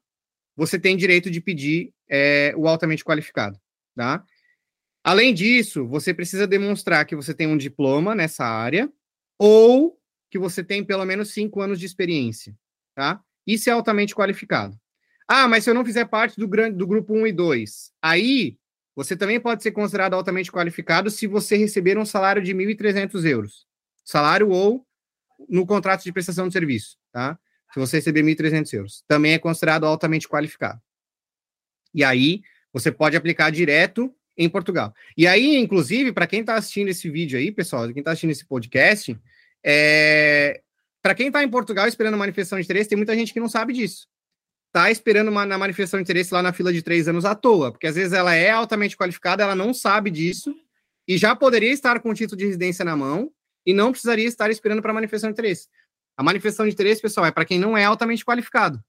você tem direito de pedir é, o altamente qualificado, tá? Além disso, você precisa demonstrar que você tem um diploma nessa área ou que você tem pelo menos cinco anos de experiência, tá? Isso é altamente qualificado. Ah, mas se eu não fizer parte do, do grupo 1 e 2, aí você também pode ser considerado altamente qualificado se você receber um salário de 1.300 euros. Salário ou no contrato de prestação de serviço, tá? Se você receber 1.300 euros. Também é considerado altamente qualificado. E aí, você pode aplicar direto em Portugal. E aí, inclusive, para quem está assistindo esse vídeo aí, pessoal, quem está assistindo esse podcast, é... para quem está em Portugal esperando manifestação de interesse, tem muita gente que não sabe disso. Está esperando uma, na manifestação de interesse lá na fila de três anos à toa, porque às vezes ela é altamente qualificada, ela não sabe disso e já poderia estar com o título de residência na mão e não precisaria estar esperando para manifestação de interesse. A manifestação de interesse, pessoal, é para quem não é altamente qualificado,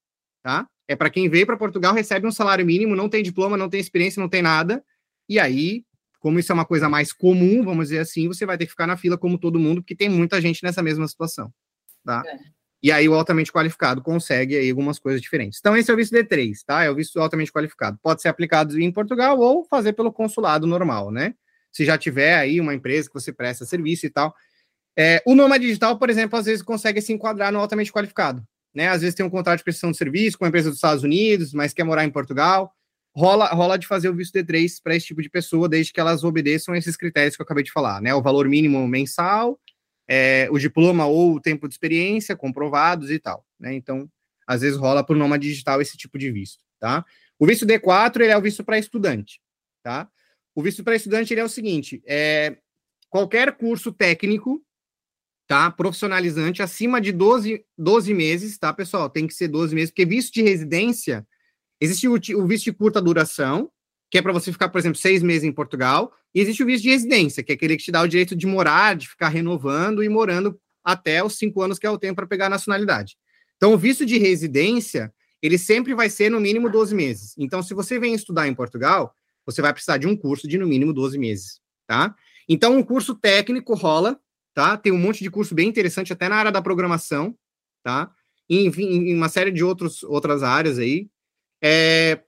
tá? É para quem veio para Portugal, recebe um salário mínimo, não tem diploma, não tem experiência, não tem nada, e aí, como isso é uma coisa mais comum, vamos dizer assim, você vai ter que ficar na fila como todo mundo, porque tem muita gente nessa mesma situação, tá? É. E aí o altamente qualificado consegue aí algumas coisas diferentes. Então esse é o visto D3, tá? É o visto altamente qualificado. Pode ser aplicado em Portugal ou fazer pelo consulado normal, né? Se já tiver aí uma empresa que você presta serviço e tal. É, o Nômade Digital, por exemplo, às vezes consegue se enquadrar no altamente qualificado. Né? Às vezes tem um contrato de prestação de serviço com uma empresa dos Estados Unidos, mas quer morar em Portugal. Rola, rola de fazer o visto D3 para esse tipo de pessoa, desde que elas obedeçam esses critérios que eu acabei de falar, né? O valor mínimo mensal, é, o diploma ou o tempo de experiência comprovados e tal, né? Então, às vezes rola por nome digital esse tipo de visto, tá? O visto D4, ele é o visto para estudante, tá? O visto para estudante, ele é o seguinte, é, qualquer curso técnico tá? Profissionalizante acima de 12, 12 meses, tá, pessoal? Tem que ser 12 meses, porque visto de residência, existe o, o visto de curta duração, que é para você ficar, por exemplo, seis meses em Portugal, e existe o visto de residência, que é aquele que te dá o direito de morar, de ficar renovando e morando até os cinco anos, que é o tempo para pegar a nacionalidade. Então, o visto de residência, ele sempre vai ser no mínimo 12 meses. Então, se você vem estudar em Portugal, você vai precisar de um curso de no mínimo 12 meses, tá? Então, um curso técnico rola tá? Tem um monte de curso bem interessante até na área da programação, tá? E, enfim, em uma série de outros, outras áreas aí. É,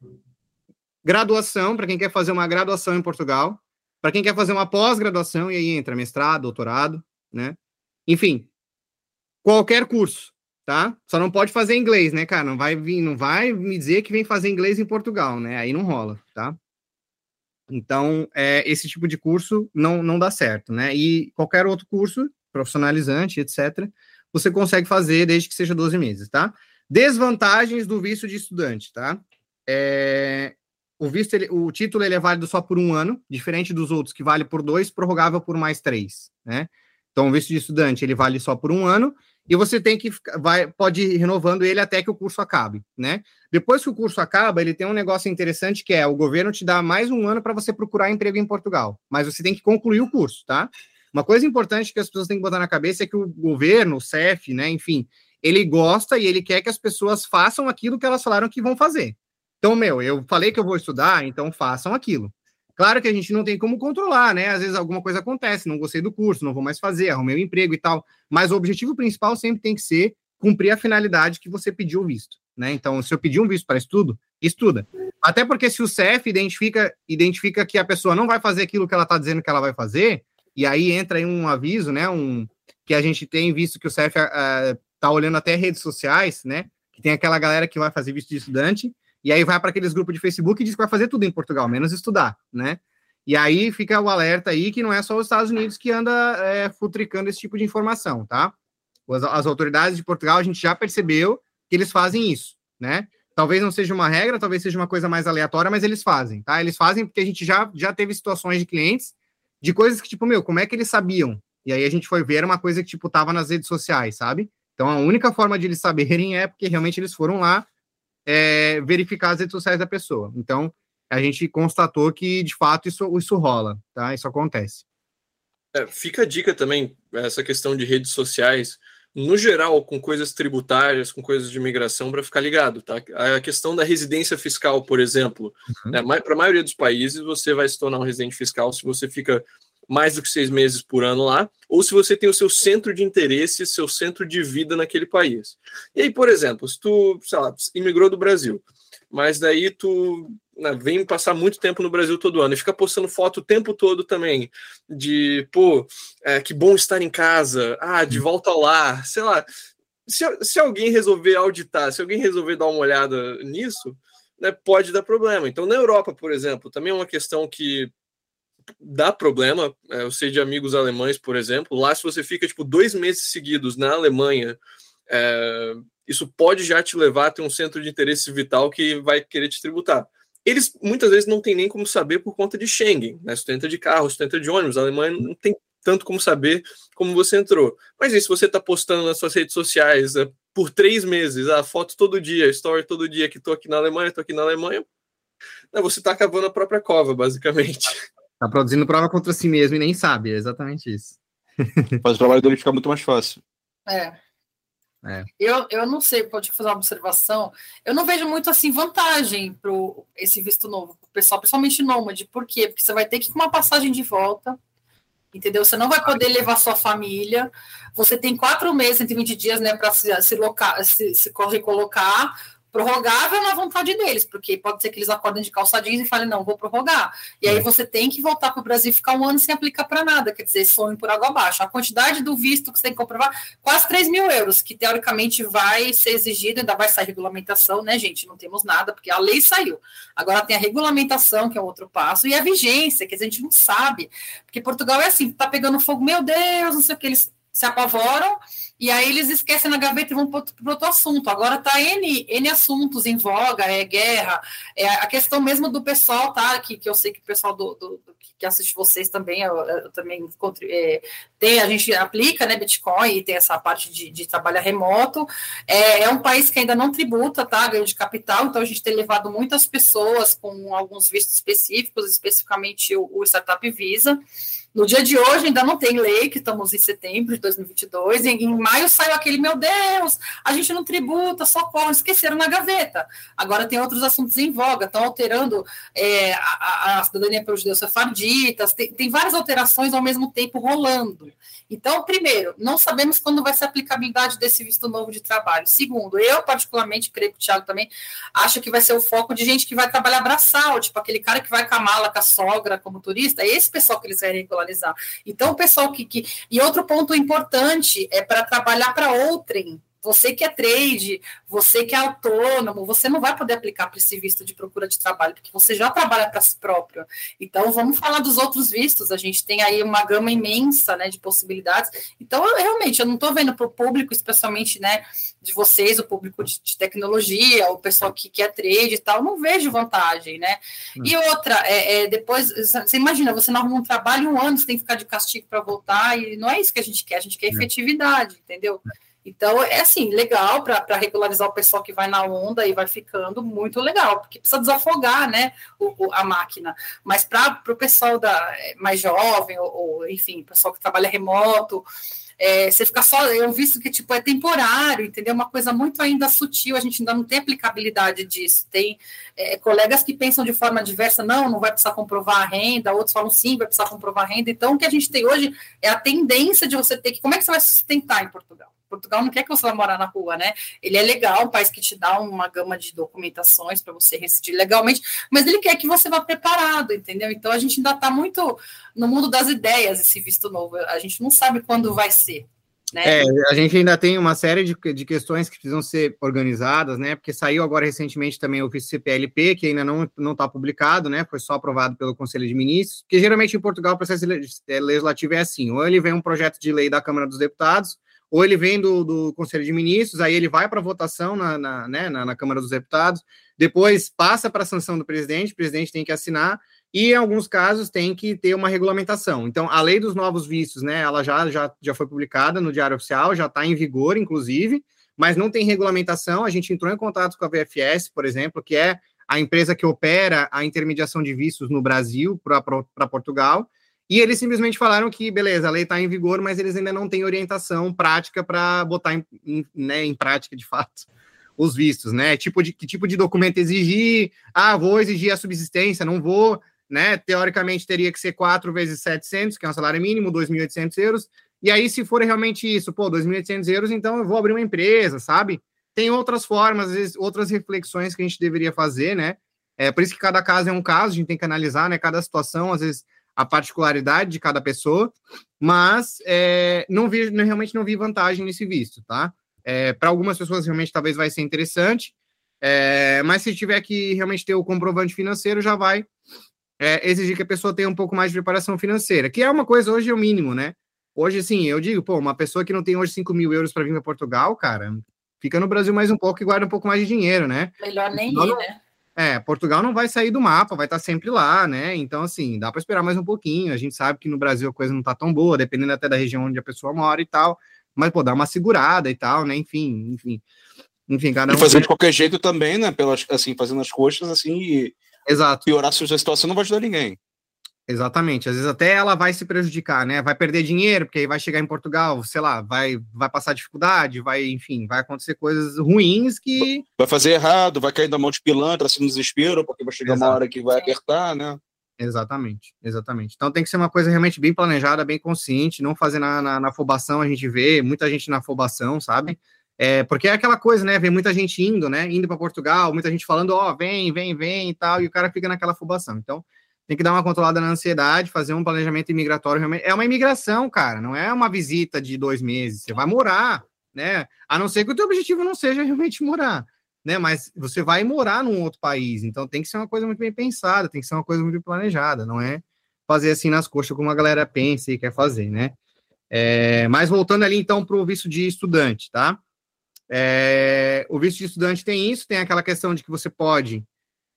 graduação, para quem quer fazer uma graduação em Portugal, para quem quer fazer uma pós-graduação, e aí entra mestrado, doutorado, né? Enfim, qualquer curso, tá? Só não pode fazer inglês, né, cara? Não vai vir, não vai me dizer que vem fazer inglês em Portugal, né? Aí não rola, tá? Então, é, esse tipo de curso não, não dá certo, né? E qualquer outro curso, profissionalizante, etc., você consegue fazer desde que seja 12 meses, tá? Desvantagens do visto de estudante, tá? É, o visto, ele, o título ele é válido só por um ano, diferente dos outros que vale por dois, prorrogável por mais três, né? Então, o visto de estudante ele vale só por um ano e você tem que vai pode ir renovando ele até que o curso acabe, né? Depois que o curso acaba, ele tem um negócio interessante que é o governo te dá mais um ano para você procurar emprego em Portugal, mas você tem que concluir o curso, tá? Uma coisa importante que as pessoas têm que botar na cabeça é que o governo, o CEF, né, enfim, ele gosta e ele quer que as pessoas façam aquilo que elas falaram que vão fazer. Então, meu, eu falei que eu vou estudar, então façam aquilo. Claro que a gente não tem como controlar, né? Às vezes alguma coisa acontece, não gostei do curso, não vou mais fazer, arrumei um emprego e tal. Mas o objetivo principal sempre tem que ser cumprir a finalidade que você pediu o visto, né? Então, se eu pedir um visto para estudo, estuda. Até porque se o CEF identifica, identifica que a pessoa não vai fazer aquilo que ela está dizendo que ela vai fazer, e aí entra em um aviso, né? Um, que a gente tem visto que o CEF está uh, olhando até redes sociais, né? Que tem aquela galera que vai fazer visto de estudante, e aí vai para aqueles grupos de Facebook e diz que vai fazer tudo em Portugal, menos estudar, né? E aí fica o alerta aí que não é só os Estados Unidos que anda é, futricando esse tipo de informação, tá? As, as, autoridades de Portugal, a gente já percebeu que eles fazem isso, né? Talvez não seja uma regra, talvez seja uma coisa mais aleatória, mas eles fazem, tá? Eles fazem porque a gente já, já teve situações de clientes de coisas que, tipo, meu, como é que eles sabiam? E aí a gente foi ver uma coisa que, tipo, tava nas redes sociais, sabe? Então a única forma de eles saberem é porque realmente eles foram lá é, verificar as redes sociais da pessoa. Então, a gente constatou que, de fato, isso, isso rola, tá? Isso acontece. É, fica a dica também, essa questão de redes sociais, no geral, com coisas tributárias, com coisas de imigração, para ficar ligado, tá? A questão da residência fiscal, por exemplo, uhum. né, para a maioria dos países, você vai se tornar um residente fiscal se você fica mais do que seis meses por ano lá, ou se você tem o seu centro de interesse, seu centro de vida naquele país. E aí, por exemplo, se tu, sei lá, imigrou do Brasil, mas daí tu né, vem passar muito tempo no Brasil todo ano e fica postando foto o tempo todo também de, pô, é, que bom estar em casa, ah, de volta ao lar, sei lá. Se, se alguém resolver auditar, se alguém resolver dar uma olhada nisso, né, pode dar problema. Então, na Europa, por exemplo, também é uma questão que dá problema. É, eu sei de amigos alemães, por exemplo, lá se você fica tipo dois meses seguidos na Alemanha, é, isso pode já te levar a ter um centro de interesse vital que vai querer te tributar. Eles muitas vezes não tem nem como saber por conta de Schengen, né? Se tu entra de carro, se tu entra de ônibus, a Alemanha não tem tanto como saber como você entrou. Mas isso você está postando nas suas redes sociais é, por três meses, a foto todo dia, story todo dia que estou aqui na Alemanha, estou aqui na Alemanha, né, você está cavando a própria cova, basicamente. Está produzindo prova contra si mesmo e nem sabe, é exatamente isso. Faz o trabalho dele ficar muito mais fácil. É. É. Eu, eu não sei, pode fazer uma observação. Eu não vejo muito assim vantagem para esse visto novo, para o pessoal, principalmente nômade. Por quê? Porque você vai ter que ir com uma passagem de volta, entendeu? Você não vai poder levar sua família. Você tem quatro meses, 120 dias, né, para se, se, se, se recolocar prorrogável na vontade deles, porque pode ser que eles acordem de calça jeans e falem, não, vou prorrogar. E aí é. você tem que voltar para o Brasil e ficar um ano sem aplicar para nada, quer dizer, sonho por água abaixo. A quantidade do visto que você tem que comprovar, quase 3 mil euros, que teoricamente vai ser exigido, ainda vai sair regulamentação, né, gente? Não temos nada, porque a lei saiu. Agora tem a regulamentação, que é outro passo, e a vigência, que a gente não sabe. Porque Portugal é assim, tá pegando fogo, meu Deus, não sei o que, eles se apavoram, e aí eles esquecem na gaveta e vão para outro assunto. Agora tá N, N assuntos em voga, é guerra, é a questão mesmo do pessoal, tá? Que, que eu sei que o pessoal do, do, do que assiste vocês também, eu, eu também é, tem, a gente aplica né, Bitcoin e tem essa parte de, de trabalho remoto. É, é, um país que ainda não tributa, tá? Ganho de capital, então a gente tem levado muitas pessoas com alguns vistos específicos, especificamente o, o Startup Visa. No dia de hoje ainda não tem lei, que estamos em setembro de 2022, e em maio saiu aquele, meu Deus, a gente não tributa, socorro, esqueceram na gaveta. Agora tem outros assuntos em voga, estão alterando é, a, a, cidadania pelos judeus sefarditas, tem, tem várias alterações ao mesmo tempo rolando. Então, primeiro, não sabemos quando vai ser a aplicabilidade desse visto novo de trabalho. Segundo, eu particularmente, creio que o Thiago também, acho que vai ser o foco de gente que vai trabalhar braçal, tipo aquele cara que vai com a mala, com a sogra como turista, é esse pessoal que eles querem regularizar. Então, o pessoal que... que... E outro ponto importante é para trabalhar para outrem, você que é trade, você que é autônomo, você não vai poder aplicar para esse visto de procura de trabalho, porque você já trabalha para si próprio. Então, vamos falar dos outros vistos. A gente tem aí uma gama imensa né, de possibilidades. Então, eu, realmente, eu não estou vendo para o público, especialmente né, de vocês, o público de, de, tecnologia, o pessoal que, que é trade e tal, não vejo vantagem, né? Hum. E outra, é, é, depois, você imagina, você não arruma um trabalho um ano, você tem que ficar de castigo para voltar, e não é isso que a gente quer, a gente quer efetividade, entendeu? Então, é assim, legal para regularizar o pessoal que vai na onda e vai ficando muito legal, porque precisa desafogar né, o, o a máquina. Mas para o pessoal da, é, mais jovem, ou, ou enfim, pessoal que trabalha remoto, é, você fica só, eu visto que tipo é temporário, entendeu? Uma coisa muito ainda sutil, a gente ainda não tem aplicabilidade disso. Tem é, colegas que pensam de forma diversa, não, não vai precisar comprovar a renda, outros falam sim, vai precisar comprovar a renda. Então, o que a gente tem hoje é a tendência de você ter que. Como é que você vai sustentar em Portugal? Portugal não quer que você vá morar na rua, né? Ele é legal, um país que te dá uma gama de documentações para você residir legalmente, mas ele quer que você vá preparado, entendeu? Então a gente ainda está muito no mundo das ideias esse visto novo. A gente não sabe quando vai ser. Né? É, a gente ainda tem uma série de, de questões que precisam ser organizadas, né? Porque saiu agora recentemente também o visto CPLP, que ainda não está publicado, né? Foi só aprovado pelo Conselho de Ministros, porque geralmente em Portugal o processo é, legislativo é assim: ou ele vem um projeto de lei da Câmara dos Deputados, ou ele vem do, do Conselho de Ministros, aí ele vai para votação na, na, né, na, na, Câmara dos Deputados, depois passa para a sanção do presidente, o presidente tem que assinar, e em alguns casos tem que ter uma regulamentação. Então, a lei dos novos vistos, né, ela já, já, já foi publicada no Diário Oficial, já está em vigor, inclusive, mas não tem regulamentação. A gente entrou em contato com a VFS, por exemplo, que é a empresa que opera a intermediação de vistos no Brasil para Portugal, e eles simplesmente falaram que, beleza, a lei está em vigor, mas eles ainda não têm orientação prática para botar em, em, né, em prática, de fato, os vistos, né? Tipo de, que tipo de documento exigir? Ah, vou exigir a subsistência, não vou, né? Teoricamente teria que ser 4 vezes 700, que é um salário mínimo, 2.800 euros. E aí, se for realmente isso, pô, 2.800 euros, então eu vou abrir uma empresa, sabe? tem outras formas, às vezes, outras reflexões que a gente deveria fazer, né? É por isso que cada caso é um caso, a gente tem que analisar, né? Cada situação, às vezes, a particularidade de cada pessoa, mas é, não vi, realmente não vi vantagem nesse visto, tá? É, Para algumas pessoas, realmente, talvez vai ser interessante, é, mas se tiver que realmente ter o comprovante financeiro, já vai é, exigir que a pessoa tenha um pouco mais de preparação financeira, que é uma coisa hoje é o mínimo, né? Hoje, assim, eu digo, pô, uma pessoa que não tem hoje 5 mil euros para vir para Portugal, cara, fica no Brasil mais um pouco e guarda um pouco mais de dinheiro, né? Melhor nem ir, né? É, Portugal não vai sair do mapa, vai estar sempre lá, né? Então, assim, dá para esperar mais um pouquinho. A gente sabe que no Brasil a coisa não tá tão boa, dependendo até da região onde a pessoa mora e tal. Mas, pô, dá uma segurada e tal, né? Enfim, enfim. Enfim, cada um. E fazer de qualquer jeito também, né? Pelas, assim, fazendo as coxas, assim, e Exato. piorar a sua situação não vai ajudar ninguém. Exatamente. Às vezes até ela vai se prejudicar, né? Vai perder dinheiro, porque aí vai chegar em Portugal, sei lá, vai, vai passar dificuldade, vai, enfim, vai acontecer coisas ruins que. Vai fazer errado, vai cair na mão de pilantra, assim, no desespero, porque vai chegar Exato. uma hora que vai apertar, né? Exatamente, exatamente. Então tem que ser uma coisa realmente bem planejada, bem consciente, não fazer na, na, na afobação, a gente vê muita gente na afobação, sabe? É, porque é aquela coisa, né? Vem muita gente indo, né? Indo para Portugal, muita gente falando, ó, oh, vem, vem, vem e tal, e o cara fica naquela afobação. Então, tem que dar uma controlada na ansiedade, fazer um planejamento imigratório. Realmente. É uma imigração, cara, não é uma visita de dois meses. Você vai morar, né? A não ser que o teu objetivo não seja realmente morar, né? Mas você vai morar num outro país, então tem que ser uma coisa muito bem pensada, tem que ser uma coisa muito planejada, não é fazer assim nas coxas como a galera pensa e quer fazer, né? É, mas voltando ali então para o visto de estudante, tá? É, o visto de estudante tem isso, tem aquela questão de que você pode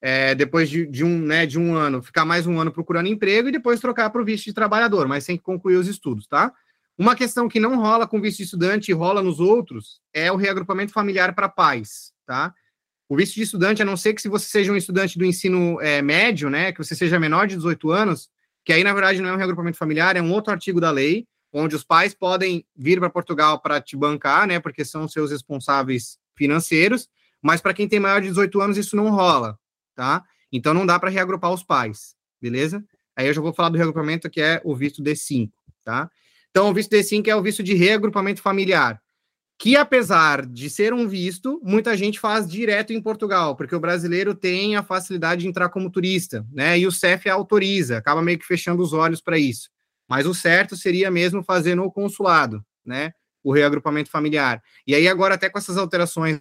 é, depois de, de, um, né, de um ano, ficar mais um ano procurando emprego e depois trocar para o visto de trabalhador, mas tem que concluir os estudos, tá? Uma questão que não rola com visto de estudante e rola nos outros é o reagrupamento familiar para pais, tá? O visto de estudante, a não ser que se você seja um estudante do ensino é, médio, né, que você seja menor de 18 anos, que aí, na verdade, não é um reagrupamento familiar, é um outro artigo da lei, onde os pais podem vir para Portugal para te bancar, né, porque são seus responsáveis financeiros, mas para quem tem maior de 18 anos, isso não rola, tá? Então não dá para reagrupar os pais, beleza? Aí eu já vou falar do reagrupamento que é o visto D5, tá? Então o visto D5 é o visto de reagrupamento familiar, que apesar de ser um visto, muita gente faz direto em Portugal, porque o brasileiro tem a facilidade de entrar como turista, né? E o CEF autoriza, acaba meio que fechando os olhos para isso. Mas o certo seria mesmo fazer no consulado, né? O reagrupamento familiar. E aí agora até com essas alterações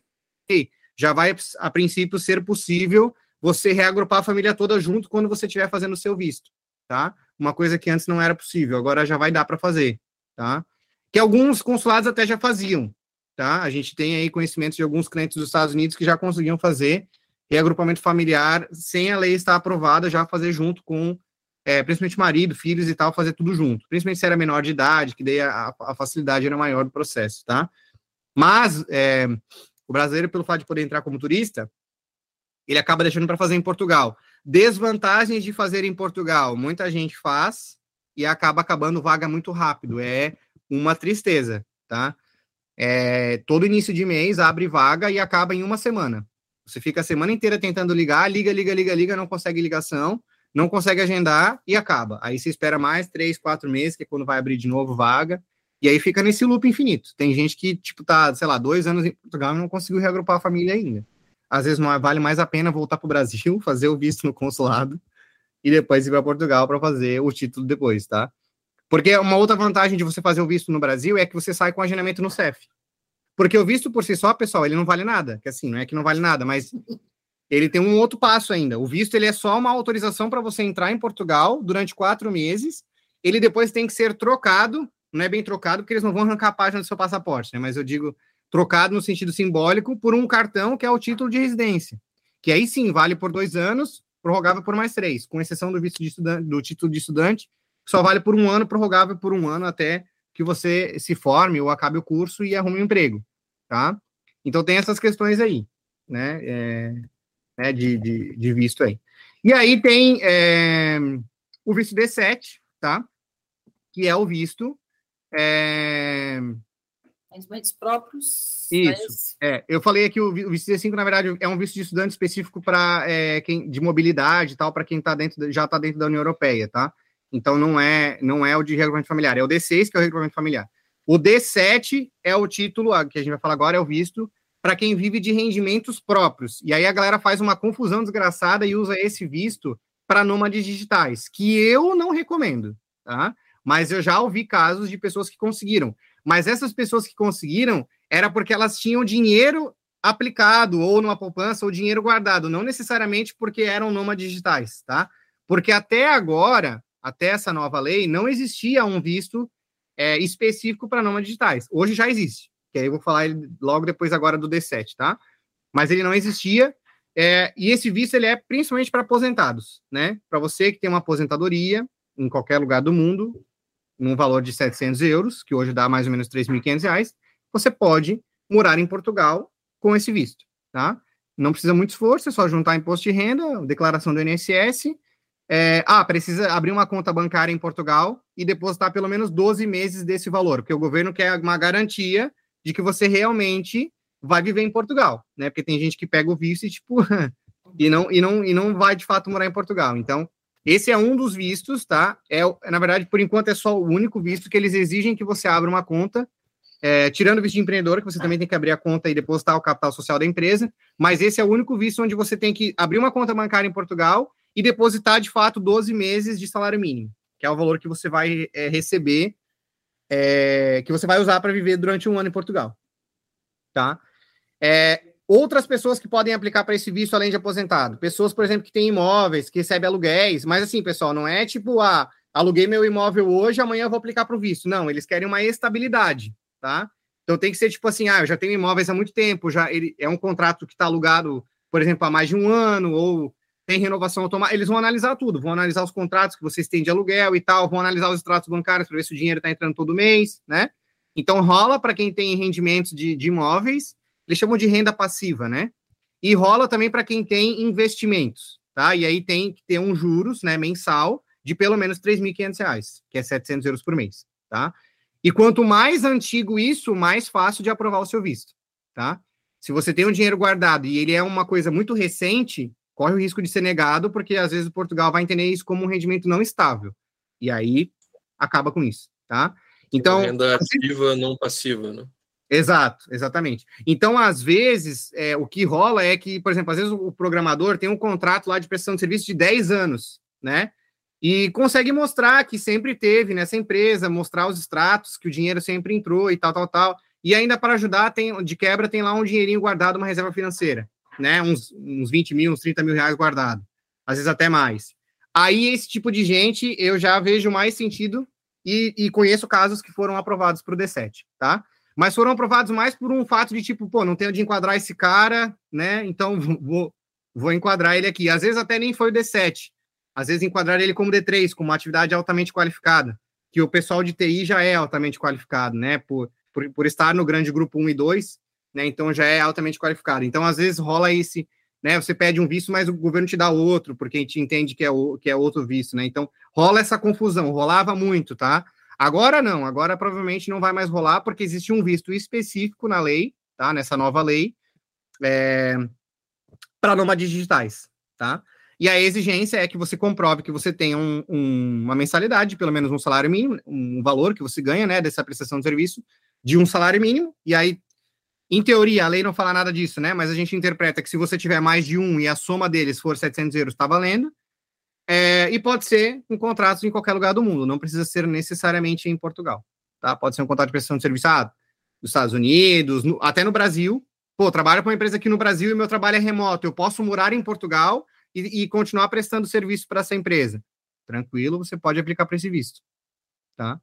já vai a princípio ser possível você reagrupar a família toda junto quando você estiver fazendo o seu visto, tá? Uma coisa que antes não era possível, agora já vai dar para fazer, tá? Que alguns consulados até já faziam, tá? A gente tem aí conhecimento de alguns clientes dos Estados Unidos que já conseguiam fazer reagrupamento familiar sem a lei estar aprovada, já fazer junto com, é, principalmente marido, filhos e tal, fazer tudo junto. Principalmente se era menor de idade, que daí a, a facilidade era maior do processo, tá? Mas é, o brasileiro, pelo fato de poder entrar como turista, ele acaba deixando para fazer em Portugal. Desvantagens de fazer em Portugal: muita gente faz e acaba acabando vaga muito rápido. É uma tristeza, tá? É, todo início de mês abre vaga e acaba em uma semana. Você fica a semana inteira tentando ligar, liga, liga, liga, liga, não consegue ligação, não consegue agendar e acaba. Aí você espera mais três, quatro meses, que é quando vai abrir de novo vaga, e aí fica nesse loop infinito. Tem gente que, tipo, tá, sei lá, dois anos em Portugal e não conseguiu reagrupar a família ainda às vezes não é, vale mais a pena voltar para o Brasil, fazer o visto no consulado e depois ir para Portugal para fazer o título depois, tá? Porque uma outra vantagem de você fazer o visto no Brasil é que você sai com agendamento no CEF. Porque o visto por si só, pessoal, ele não vale nada. Que assim, não é que não vale nada, mas ele tem um outro passo ainda. O visto ele é só uma autorização para você entrar em Portugal durante quatro meses. Ele depois tem que ser trocado, não é bem trocado, porque eles não vão arrancar a página do seu passaporte, né? Mas eu digo trocado no sentido simbólico por um cartão que é o título de residência, que aí sim vale por dois anos, prorrogável por mais três, com exceção do visto de estudante, do título de estudante, que só vale por um ano, prorrogável por um ano até que você se forme ou acabe o curso e arrume um emprego, tá? Então tem essas questões aí, né? É, né de, de, de, visto aí. E aí tem é, o visto D7, tá? Que é o visto é, rendimentos próprios. Isso. É, eu falei aqui o visto C5, na verdade, é um visto de estudante específico para é, quem de mobilidade e tal, para quem tá dentro, já está dentro da União Europeia, tá? Então não é, não é o de regulamento familiar, é o D6 que é o regulamento familiar. O D7 é o título, que a gente vai falar agora, é o visto para quem vive de rendimentos próprios. E aí a galera faz uma confusão desgraçada e usa esse visto para nômades digitais, que eu não recomendo, tá? Mas eu já ouvi casos de pessoas que conseguiram. Mas essas pessoas que conseguiram era porque elas tinham dinheiro aplicado ou numa poupança ou dinheiro guardado, não necessariamente porque eram nômades digitais, tá? Porque até agora, até essa nova lei, não existia um visto é, específico para nômades digitais. Hoje já existe, que aí eu vou falar logo depois agora do D7, tá? Mas ele não existia, é, e esse visto ele é principalmente para aposentados, né? Para você que tem uma aposentadoria em qualquer lugar do mundo, num valor de 700 euros, que hoje dá mais ou menos 3.500 reais, você pode morar em Portugal com esse visto, tá? Não precisa muito esforço, é só juntar imposto de renda, declaração do INSS. É, ah, precisa abrir uma conta bancária em Portugal e depositar pelo menos 12 meses desse valor, porque o governo quer uma garantia de que você realmente vai viver em Portugal, né? Porque tem gente que pega o visto e tipo e não e não e não vai de fato morar em Portugal. Então, esse é um dos vistos, tá? É na verdade, por enquanto é só o único visto que eles exigem que você abra uma conta, é, tirando o visto de empreendedor, que você também tem que abrir a conta e depositar o capital social da empresa, mas esse é o único visto onde você tem que abrir uma conta bancária em Portugal e depositar de fato 12 meses de salário mínimo, que é o valor que você vai é, receber, é, que você vai usar para viver durante um ano em Portugal, tá? É, outras pessoas que podem aplicar para esse visto além de aposentado. Pessoas, por exemplo, que têm imóveis, que recebem aluguéis. Mas assim, pessoal, não é tipo, ah, aluguei meu imóvel hoje, amanhã vou aplicar para o visto. Não, eles querem uma estabilidade, tá? Então tem que ser tipo assim, ah, eu já tenho imóveis há muito tempo, já ele é um contrato que está alugado, por exemplo, há mais de um ano, ou tem renovação automática. Eles vão analisar tudo, vão analisar os contratos que vocês têm de aluguel e tal, vão analisar os extratos bancários para ver se o dinheiro está entrando todo mês, né? Então rola para quem tem rendimentos de, de imóveis eles chamam de renda passiva, né? E rola também para quem tem investimentos, tá? E aí tem que ter um juros, né, mensal de pelo menos R$ 3.500, que é 700 euros por mês, tá? E quanto mais antigo isso, mais fácil de aprovar o seu visto, tá? Se você tem um dinheiro guardado e ele é uma coisa muito recente, corre o risco de ser negado, porque às vezes o Portugal vai entender isso como um rendimento não estável. E aí acaba com isso, tá? Então, renda ativa não passiva, né? Exato, exatamente. Então, às vezes, é, o que rola é que, por exemplo, às vezes o programador tem um contrato lá de prestação de serviço de 10 anos, né? E consegue mostrar que sempre teve nessa empresa, mostrar os extratos, que o dinheiro sempre entrou e tal, tal, tal. E ainda para ajudar, tem, de quebra, tem lá um dinheirinho guardado, uma reserva financeira, né? Uns, uns 20 mil, uns 30 mil reais guardado. Às vezes até mais. Aí, esse tipo de gente, eu já vejo mais sentido e, e conheço casos que foram aprovados para o D7, tá? Mas foram aprovados mais por um fato de tipo, pô, não tenho de enquadrar esse cara, né? Então vou, vou enquadrar ele aqui. Às vezes até nem foi o D7, às vezes enquadrar ele como D3, como uma atividade altamente qualificada, que o pessoal de TI já é altamente qualificado, né? Por, por, por estar no grande grupo 1 e 2, né? Então já é altamente qualificado. Então, às vezes rola esse, né? Você pede um visto, mas o governo te dá outro, porque a gente entende que é, o, que é outro visto, né? Então rola essa confusão, rolava muito, tá? Agora não, agora provavelmente não vai mais rolar, porque existe um visto específico na lei, tá? Nessa nova lei, é, para nômades digitais, tá? E a exigência é que você comprove que você tem um, um, uma mensalidade, pelo menos um salário mínimo, um valor que você ganha, né, dessa prestação de serviço, de um salário mínimo, e aí, em teoria, a lei não fala nada disso, né, mas a gente interpreta que se você tiver mais de um e a soma deles for 700 euros, está valendo, é, e pode ser um contrato em qualquer lugar do mundo, não precisa ser necessariamente em Portugal. Tá? Pode ser um contrato de prestação de serviço ah, nos Estados Unidos, no, até no Brasil. Pô, trabalho com uma empresa aqui no Brasil e meu trabalho é remoto. Eu posso morar em Portugal e, e continuar prestando serviço para essa empresa. Tranquilo, você pode aplicar para esse visto. Tá?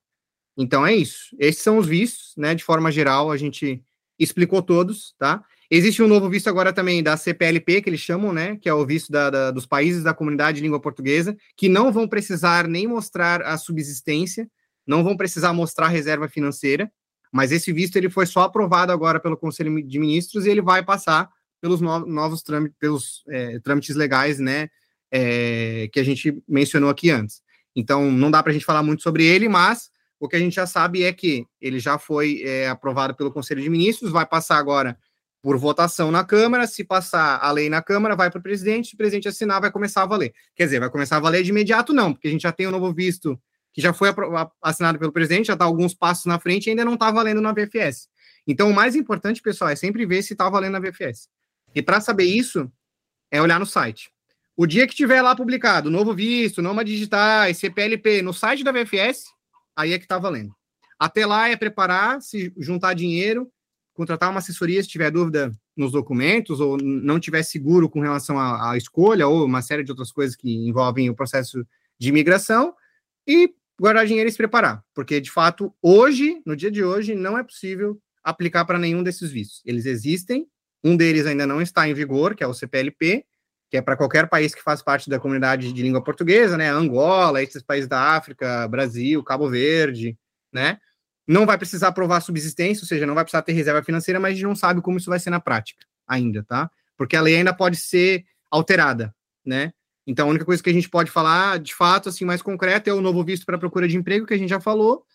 Então é isso. Esses são os vistos, né? De forma geral, a gente explicou todos, tá? Existe um novo visto agora também da CPLP, que eles chamam, né? Que é o visto da, da, dos países da comunidade de língua portuguesa, que não vão precisar nem mostrar a subsistência, não vão precisar mostrar reserva financeira, mas esse visto ele foi só aprovado agora pelo Conselho de Ministros e ele vai passar pelos no, novos trâmites, pelos é, trâmites legais, né? É, que a gente mencionou aqui antes. Então, não dá para a gente falar muito sobre ele, mas o que a gente já sabe é que ele já foi é, aprovado pelo Conselho de Ministros, vai passar agora por votação na Câmara. Se passar a lei na Câmara, vai para o presidente. Se o presidente assinar, vai começar a valer. Quer dizer, vai começar a valer de imediato, não, porque a gente já tem o um novo visto que já foi assinado pelo presidente, já está alguns passos na frente e ainda não está valendo na VFS. Então, o mais importante, pessoal, é sempre ver se está valendo a VFS. E para saber isso, é olhar no site. O dia que tiver lá publicado novo visto, noma digitais, CPLP no site da VFS, aí é que está valendo. Até lá é preparar, se juntar dinheiro, contratar uma assessoria se tiver dúvida nos documentos ou não tiver seguro com relação à, à escolha ou uma série de outras coisas que envolvem o processo de imigração e guardar dinheiro e se preparar, porque de fato hoje, no dia de hoje, não é possível aplicar para nenhum desses vistos. Eles existem, um deles ainda não está em vigor, que é o CPLP, que é para qualquer país que faz parte da comunidade de língua portuguesa, né? Angola, esses países da África, Brasil, Cabo Verde, né? Não vai precisar aprovar subsistência, ou seja, não vai precisar ter reserva financeira, mas a gente não sabe como isso vai ser na prática ainda, tá? Porque a lei ainda pode ser alterada, né? Então, a única coisa que a gente pode falar, de fato, assim, mais concreto, é o novo visto para procura de emprego, que a gente já falou,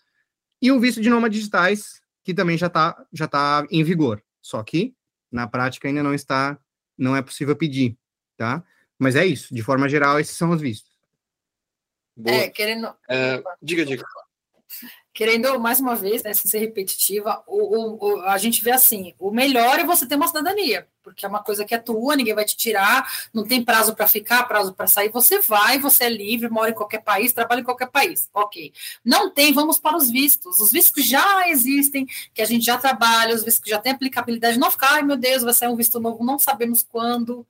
e o visto de nômade digitais, que também já está já tá em vigor. Só que, na prática, ainda não está, não é possível pedir, tá? Mas é isso, de forma geral, esses são os vistos. Boa. É, querendo... É, diga, diga querendo mais uma vez, né, sem ser repetitiva, o, o, a gente vê assim: o melhor é você ter uma cidadania, porque é uma coisa que é tua, ninguém vai te tirar, não tem prazo para ficar, prazo para sair. Você vai, você é livre, mora em qualquer país, trabalha em qualquer país. Ok. Não tem, vamos para os vistos. Os vistos já existem, que a gente já trabalha, os vistos já tem aplicabilidade, não ficar, ai meu Deus, vai sair um visto novo, não sabemos quando.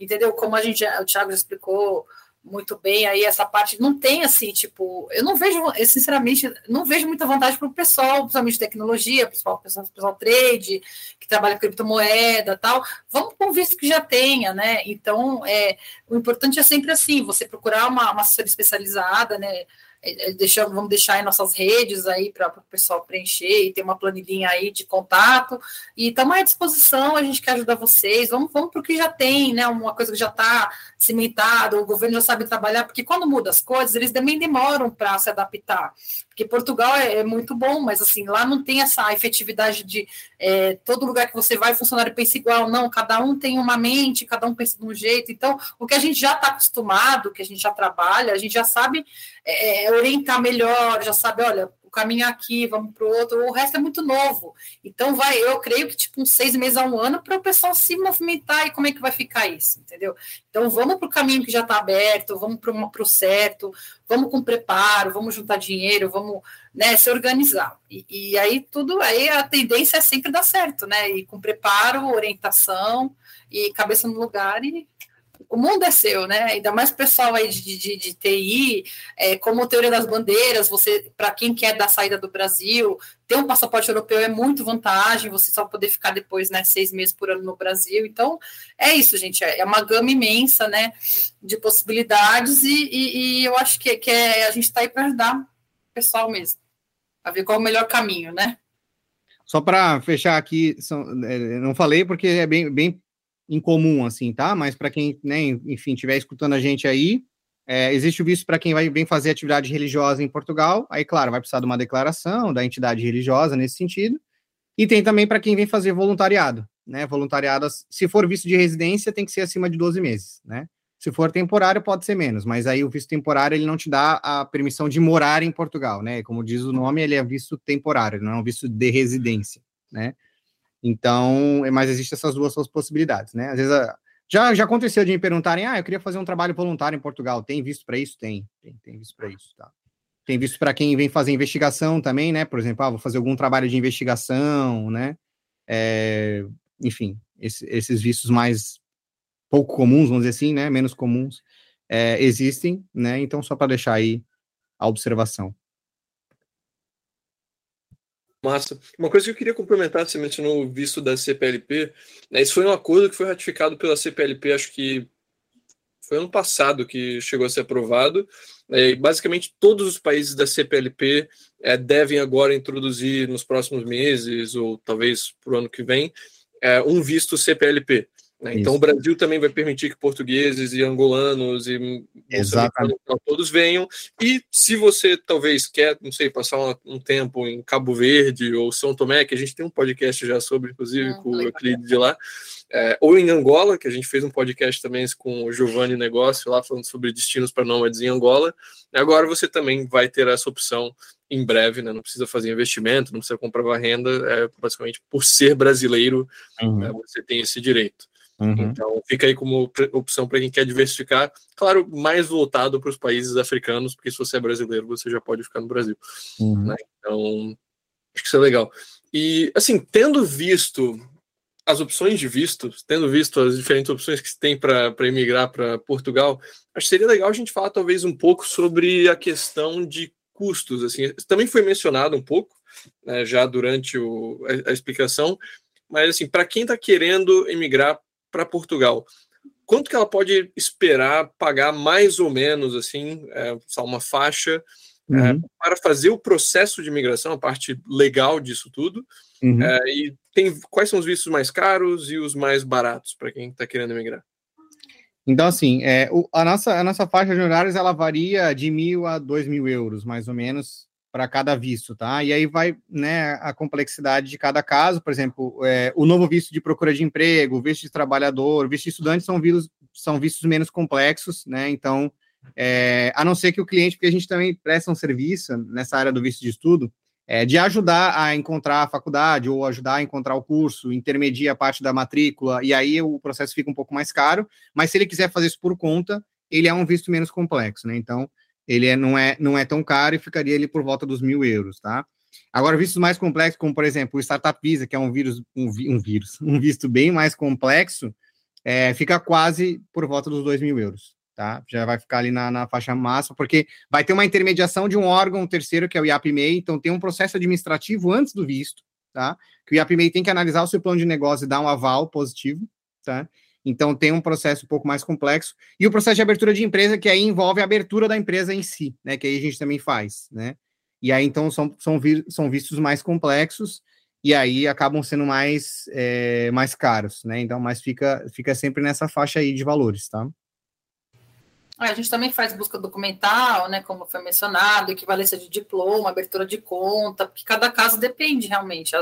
Entendeu? Como a gente, o Thiago explicou muito bem aí essa parte não tem assim tipo eu não vejo eu, sinceramente não vejo muita vantagem para o pessoal principalmente tecnologia pessoal pessoal, pessoal trade que trabalha com criptomoeda tal. Vamos com visto que já tenha né? Então é o importante é sempre assim você procurar uma, uma assessoria especializada né é, é, vamos deixar em nossas redes aí para o pessoal preencher e ter uma planilhinha aí de contato. E estamos à disposição, a gente quer ajudar vocês. Vamos, vamos para o que já tem, né? Uma coisa que já está cimentada, o governo já sabe trabalhar, porque quando muda as coisas, eles também demoram para se adaptar. Porque Portugal é, é, muito bom, mas assim, lá não tem essa efetividade de é, todo lugar que você vai, funcionário pensa igual, não, cada um tem uma mente, cada um pensa de um jeito. Então, o que a gente já está acostumado, que a gente já trabalha, a gente já sabe é, é orientar melhor, já sabe, olha, caminho aqui, vamos para o outro, o resto é muito novo. Então, vai, eu creio que tipo uns seis meses a um ano para o pessoal se movimentar e como é que vai ficar isso, entendeu? Então, vamos para o caminho que já está aberto, vamos para o certo, vamos com preparo, vamos juntar dinheiro, vamos né, se organizar. E, e aí tudo aí a tendência é sempre dar certo, né? E com preparo, orientação e cabeça no lugar e o mundo é seu, né? Ainda mais pessoal aí de, de, de TI, é, como teoria das bandeiras, você, para quem quer dar saída do Brasil, ter um passaporte europeu é muito vantagem, você só poder ficar depois, né, seis meses por ano no Brasil. Então, é isso, gente, é, é uma gama imensa, né, de possibilidades e, e, e eu acho que, que é, a gente está aí para ajudar o pessoal mesmo, a ver qual é o melhor caminho, né? Só para fechar aqui, são, é, não falei porque é bem, bem incomum, assim, tá? Mas para quem, né, enfim, estiver escutando a gente aí, é, existe o visto para quem vai vem fazer atividade religiosa em Portugal. Aí, claro, vai precisar de uma declaração da entidade religiosa nesse sentido. E tem também para quem vem fazer voluntariado, né? Voluntariado, se for visto de residência, tem que ser acima de 12 meses, né? Se for temporário, pode ser menos, mas aí o visto temporário ele não te dá a permissão de morar em Portugal, né? Como diz o nome, ele é visto temporário, não é um visto de residência, né? Então, mas existem essas duas possibilidades, né? Às vezes já, já aconteceu de me perguntarem: ah, eu queria fazer um trabalho voluntário em Portugal. Tem visto para isso? Tem, tem, tem visto para isso, tá? Tem visto para quem vem fazer investigação também, né? Por exemplo, ah, vou fazer algum trabalho de investigação, né? É, enfim, esse, esses vistos mais pouco comuns, vamos dizer assim, né? Menos comuns, é, existem, né? Então, só para deixar aí a observação. Massa. Uma coisa que eu queria complementar, você mencionou o visto da CPLP, né, isso foi um acordo que foi ratificado pela CPLP, acho que foi ano passado que chegou a ser aprovado, é, e basicamente todos os países da CPLP é, devem agora introduzir nos próximos meses, ou talvez para o ano que vem, é, um visto CPLP. Né? Então, o Brasil também vai permitir que portugueses e angolanos e todos venham. E se você talvez quer, não sei, passar um, um, tempo em Cabo Verde ou São Tomé, que a gente tem um podcast já sobre, inclusive, hum, com o Euclide de lá, é, ou em Angola, que a gente fez um podcast também com o Giovanni Negócio lá, falando sobre destinos para nômades em Angola. Agora você também vai ter essa opção em breve, né? Não precisa fazer investimento, não precisa comprar renda, é basicamente por ser brasileiro, uhum. né, você tem esse direito. Uhum. Então, fica aí como opção para quem quer diversificar. Claro, mais voltado para os países africanos, porque se você é brasileiro, você já pode ficar no Brasil. Uhum. Né? Então, acho que isso é legal. E, assim, tendo visto as opções de visto, tendo visto as diferentes opções que se tem para emigrar para Portugal, acho que seria legal a gente falar talvez um pouco sobre a questão de custos. Assim, também foi mencionado um pouco né, já durante o, a, a explicação, mas assim, para quem está querendo emigrar para Portugal, quanto que ela pode esperar pagar mais ou menos assim, é, uma faixa é, uhum. é, para fazer o processo de imigração, a parte legal disso tudo? Uhum. É, e tem quais são os vistos mais caros e os mais baratos para quem está querendo emigrar? Então, assim, é, o, a, nossa, a nossa faixa de honorários ela varia de mil a dois mil euros, mais ou menos, para cada visto, tá? E aí vai né, a complexidade de cada caso, por exemplo, é, o novo visto de procura de emprego, visto de trabalhador, visto de estudante são vistos, são vistos menos complexos, né? Então, é, a não ser que o cliente, porque a gente também presta um serviço nessa área do visto de estudo, é, de ajudar a encontrar a faculdade ou ajudar a encontrar o curso, intermedia a parte da matrícula, e aí o processo fica um pouco mais caro, mas se ele quiser fazer isso por conta, ele é um visto menos complexo, né? Então, ele é, não, é, não é tão caro e ficaria ali por volta dos mil euros, tá? Agora, vistos mais complexos, como por exemplo o Startup Visa, que é um vírus, um, um vírus, um visto bem mais complexo, é, fica quase por volta dos dois mil euros, tá? Já vai ficar ali na, na faixa máxima, porque vai ter uma intermediação de um órgão terceiro, que é o IAPMEI, então tem um processo administrativo antes do visto, tá? Que o IAPMEI tem que analisar o seu plano de negócio e dar um aval positivo, tá? Então tem um processo um pouco mais complexo. E o processo de abertura de empresa, que aí envolve a abertura da empresa em si, né? Que aí a gente também faz, né? E aí, então, são, são, são vistos mais complexos e aí acabam sendo mais, é, mais caros, né? Então, mas fica, fica sempre nessa faixa aí de valores, tá? A gente também faz busca documental, né, como foi mencionado, equivalência de diploma, abertura de conta, porque cada caso depende realmente.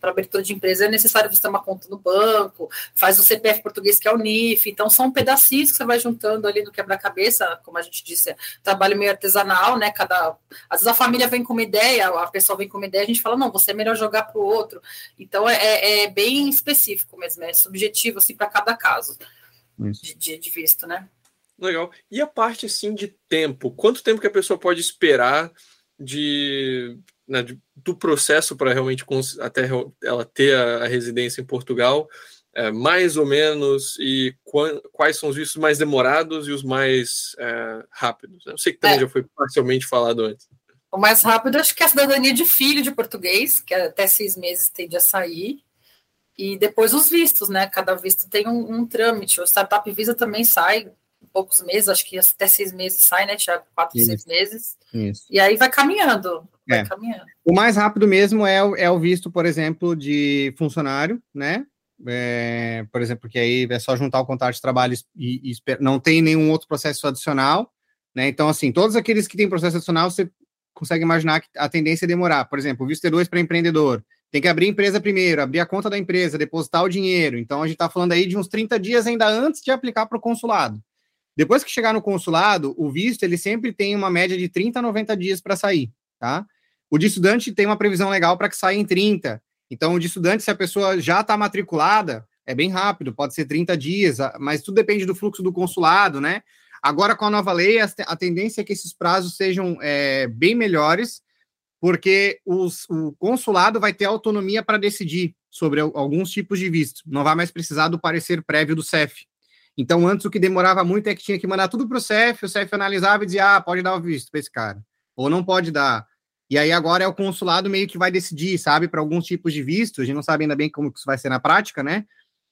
Para abertura de empresa é necessário você ter uma conta no banco, faz o CPF português, que é o NIF, então são pedacinhos que você vai juntando ali no quebra-cabeça, como a gente disse, é trabalho meio artesanal, né? Cada, às vezes a família vem com uma ideia, a pessoa vem com uma ideia, a gente fala, não, você é melhor jogar para o outro. Então é, é, é, bem específico mesmo, é subjetivo assim para cada caso de, de, de visto, né? Legal. E a parte assim de tempo? Quanto tempo que a pessoa pode esperar de, né, de do processo para realmente até ela ter a, a residência em Portugal? É, mais ou menos, e quais são os vistos mais demorados e os mais é, rápidos? Eu sei que também é. já foi parcialmente falado antes. O mais rápido, acho que é a cidadania de filho de português, que até seis meses tende a sair. E depois os vistos, né? Cada visto tem um, um trâmite. O Startup Visa também sai poucos meses, acho que até seis meses sai, né, Tiago? Quatro, Isso. seis meses. Isso. E aí vai caminhando. Vai é. caminhando. O mais rápido mesmo é, é o visto, por exemplo, de funcionário, né? É, por exemplo, que aí é só juntar o contrato de trabalho e, e não tem nenhum outro processo adicional, né? Então, assim, todos aqueles que têm processo adicional, você consegue imaginar que a tendência é demorar. Por exemplo, o visto T2 para empreendedor. Tem que abrir a empresa primeiro, abrir a conta da empresa, depositar o dinheiro. Então, a gente está falando aí de uns 30 dias ainda antes de aplicar para o consulado. Depois que chegar no consulado, o visto ele sempre tem uma média de 30 a 90 dias para sair, tá? O de estudante tem uma previsão legal para que saia em 30. Então, o de estudante, se a pessoa já está matriculada, é bem rápido, pode ser 30 dias, mas tudo depende do fluxo do consulado, né? Agora, com a nova lei, a, tendência é que esses prazos sejam é, bem melhores, porque os, o consulado vai ter autonomia para decidir sobre alguns tipos de visto. Não vai mais precisar do parecer prévio do CEF. Então, antes o que demorava muito é que tinha que mandar tudo para o CEF, o CEF analisava e dizia, ah, pode dar o visto para esse cara, ou não pode dar. E aí agora é o consulado meio que vai decidir, sabe, para alguns tipos de visto, a gente não sabe ainda bem como isso vai ser na prática, né?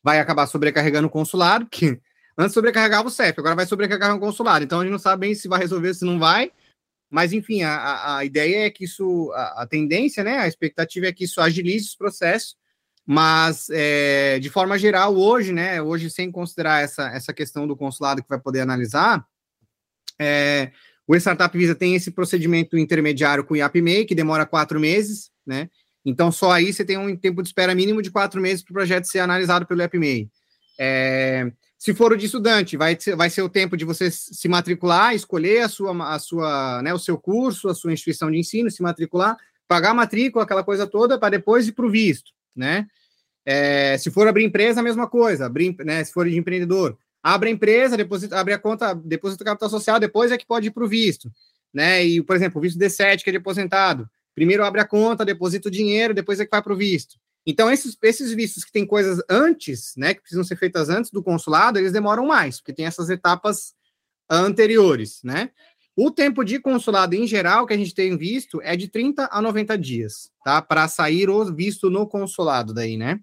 Vai acabar sobrecarregando o consulado, que antes sobrecarregava o CEF, agora vai sobrecarregar o consulado. Então a gente não sabe bem se vai resolver, se não vai. Mas, enfim, a, a ideia é que isso, a, a tendência, né? A expectativa é que isso agilize os processos mas, é, de forma geral, hoje, né, hoje sem considerar essa, essa questão do consulado que vai poder analisar, é, o Startup Visa tem esse procedimento intermediário com o IAPMEI, que demora quatro meses, né? Então, só aí você tem um tempo de espera mínimo de quatro meses para o projeto ser analisado pelo IAPMEI. É, Se for o de estudante, vai vai ser o tempo de você se matricular, escolher a sua, a sua, né, o seu curso, a sua instituição de ensino, se matricular, pagar a matrícula, aquela coisa toda, para depois ir para o visto, né? É, se for abrir empresa, a mesma coisa, abrir, né, se for de empreendedor, abre a empresa, deposita, abre a conta, deposita o capital social, depois é que pode ir para o visto, né? E, por exemplo, o visto D7, que é de aposentado, primeiro abre a conta, deposita o dinheiro, depois é que vai para o visto. Então, esses, esses vistos que têm coisas antes, né, que precisam ser feitas antes do consulado, eles demoram mais, porque tem essas etapas anteriores, né? O tempo de consulado em geral que a gente tem visto é de 30 a 90 dias, tá? Para sair o visto no consulado daí, né?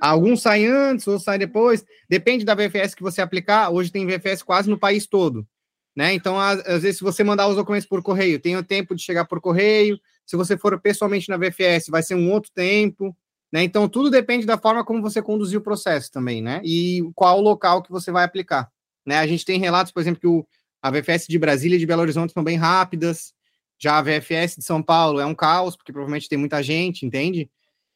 Alguns saem antes, outros saem depois, depende da VFS que você aplicar. Hoje tem VFS quase no país todo, né? Então, às, às vezes, se você mandar os documentos por correio, tem o tempo de chegar por correio, se você for pessoalmente na VFS, vai ser um outro tempo, né? Então, tudo depende da forma como você conduzir o processo também, né? E qual local que você vai aplicar, né? A gente tem relatos, por exemplo, que o, a VFS de Brasília e de Belo Horizonte são bem rápidas, já a VFS de São Paulo é um caos, porque provavelmente tem muita gente, entende?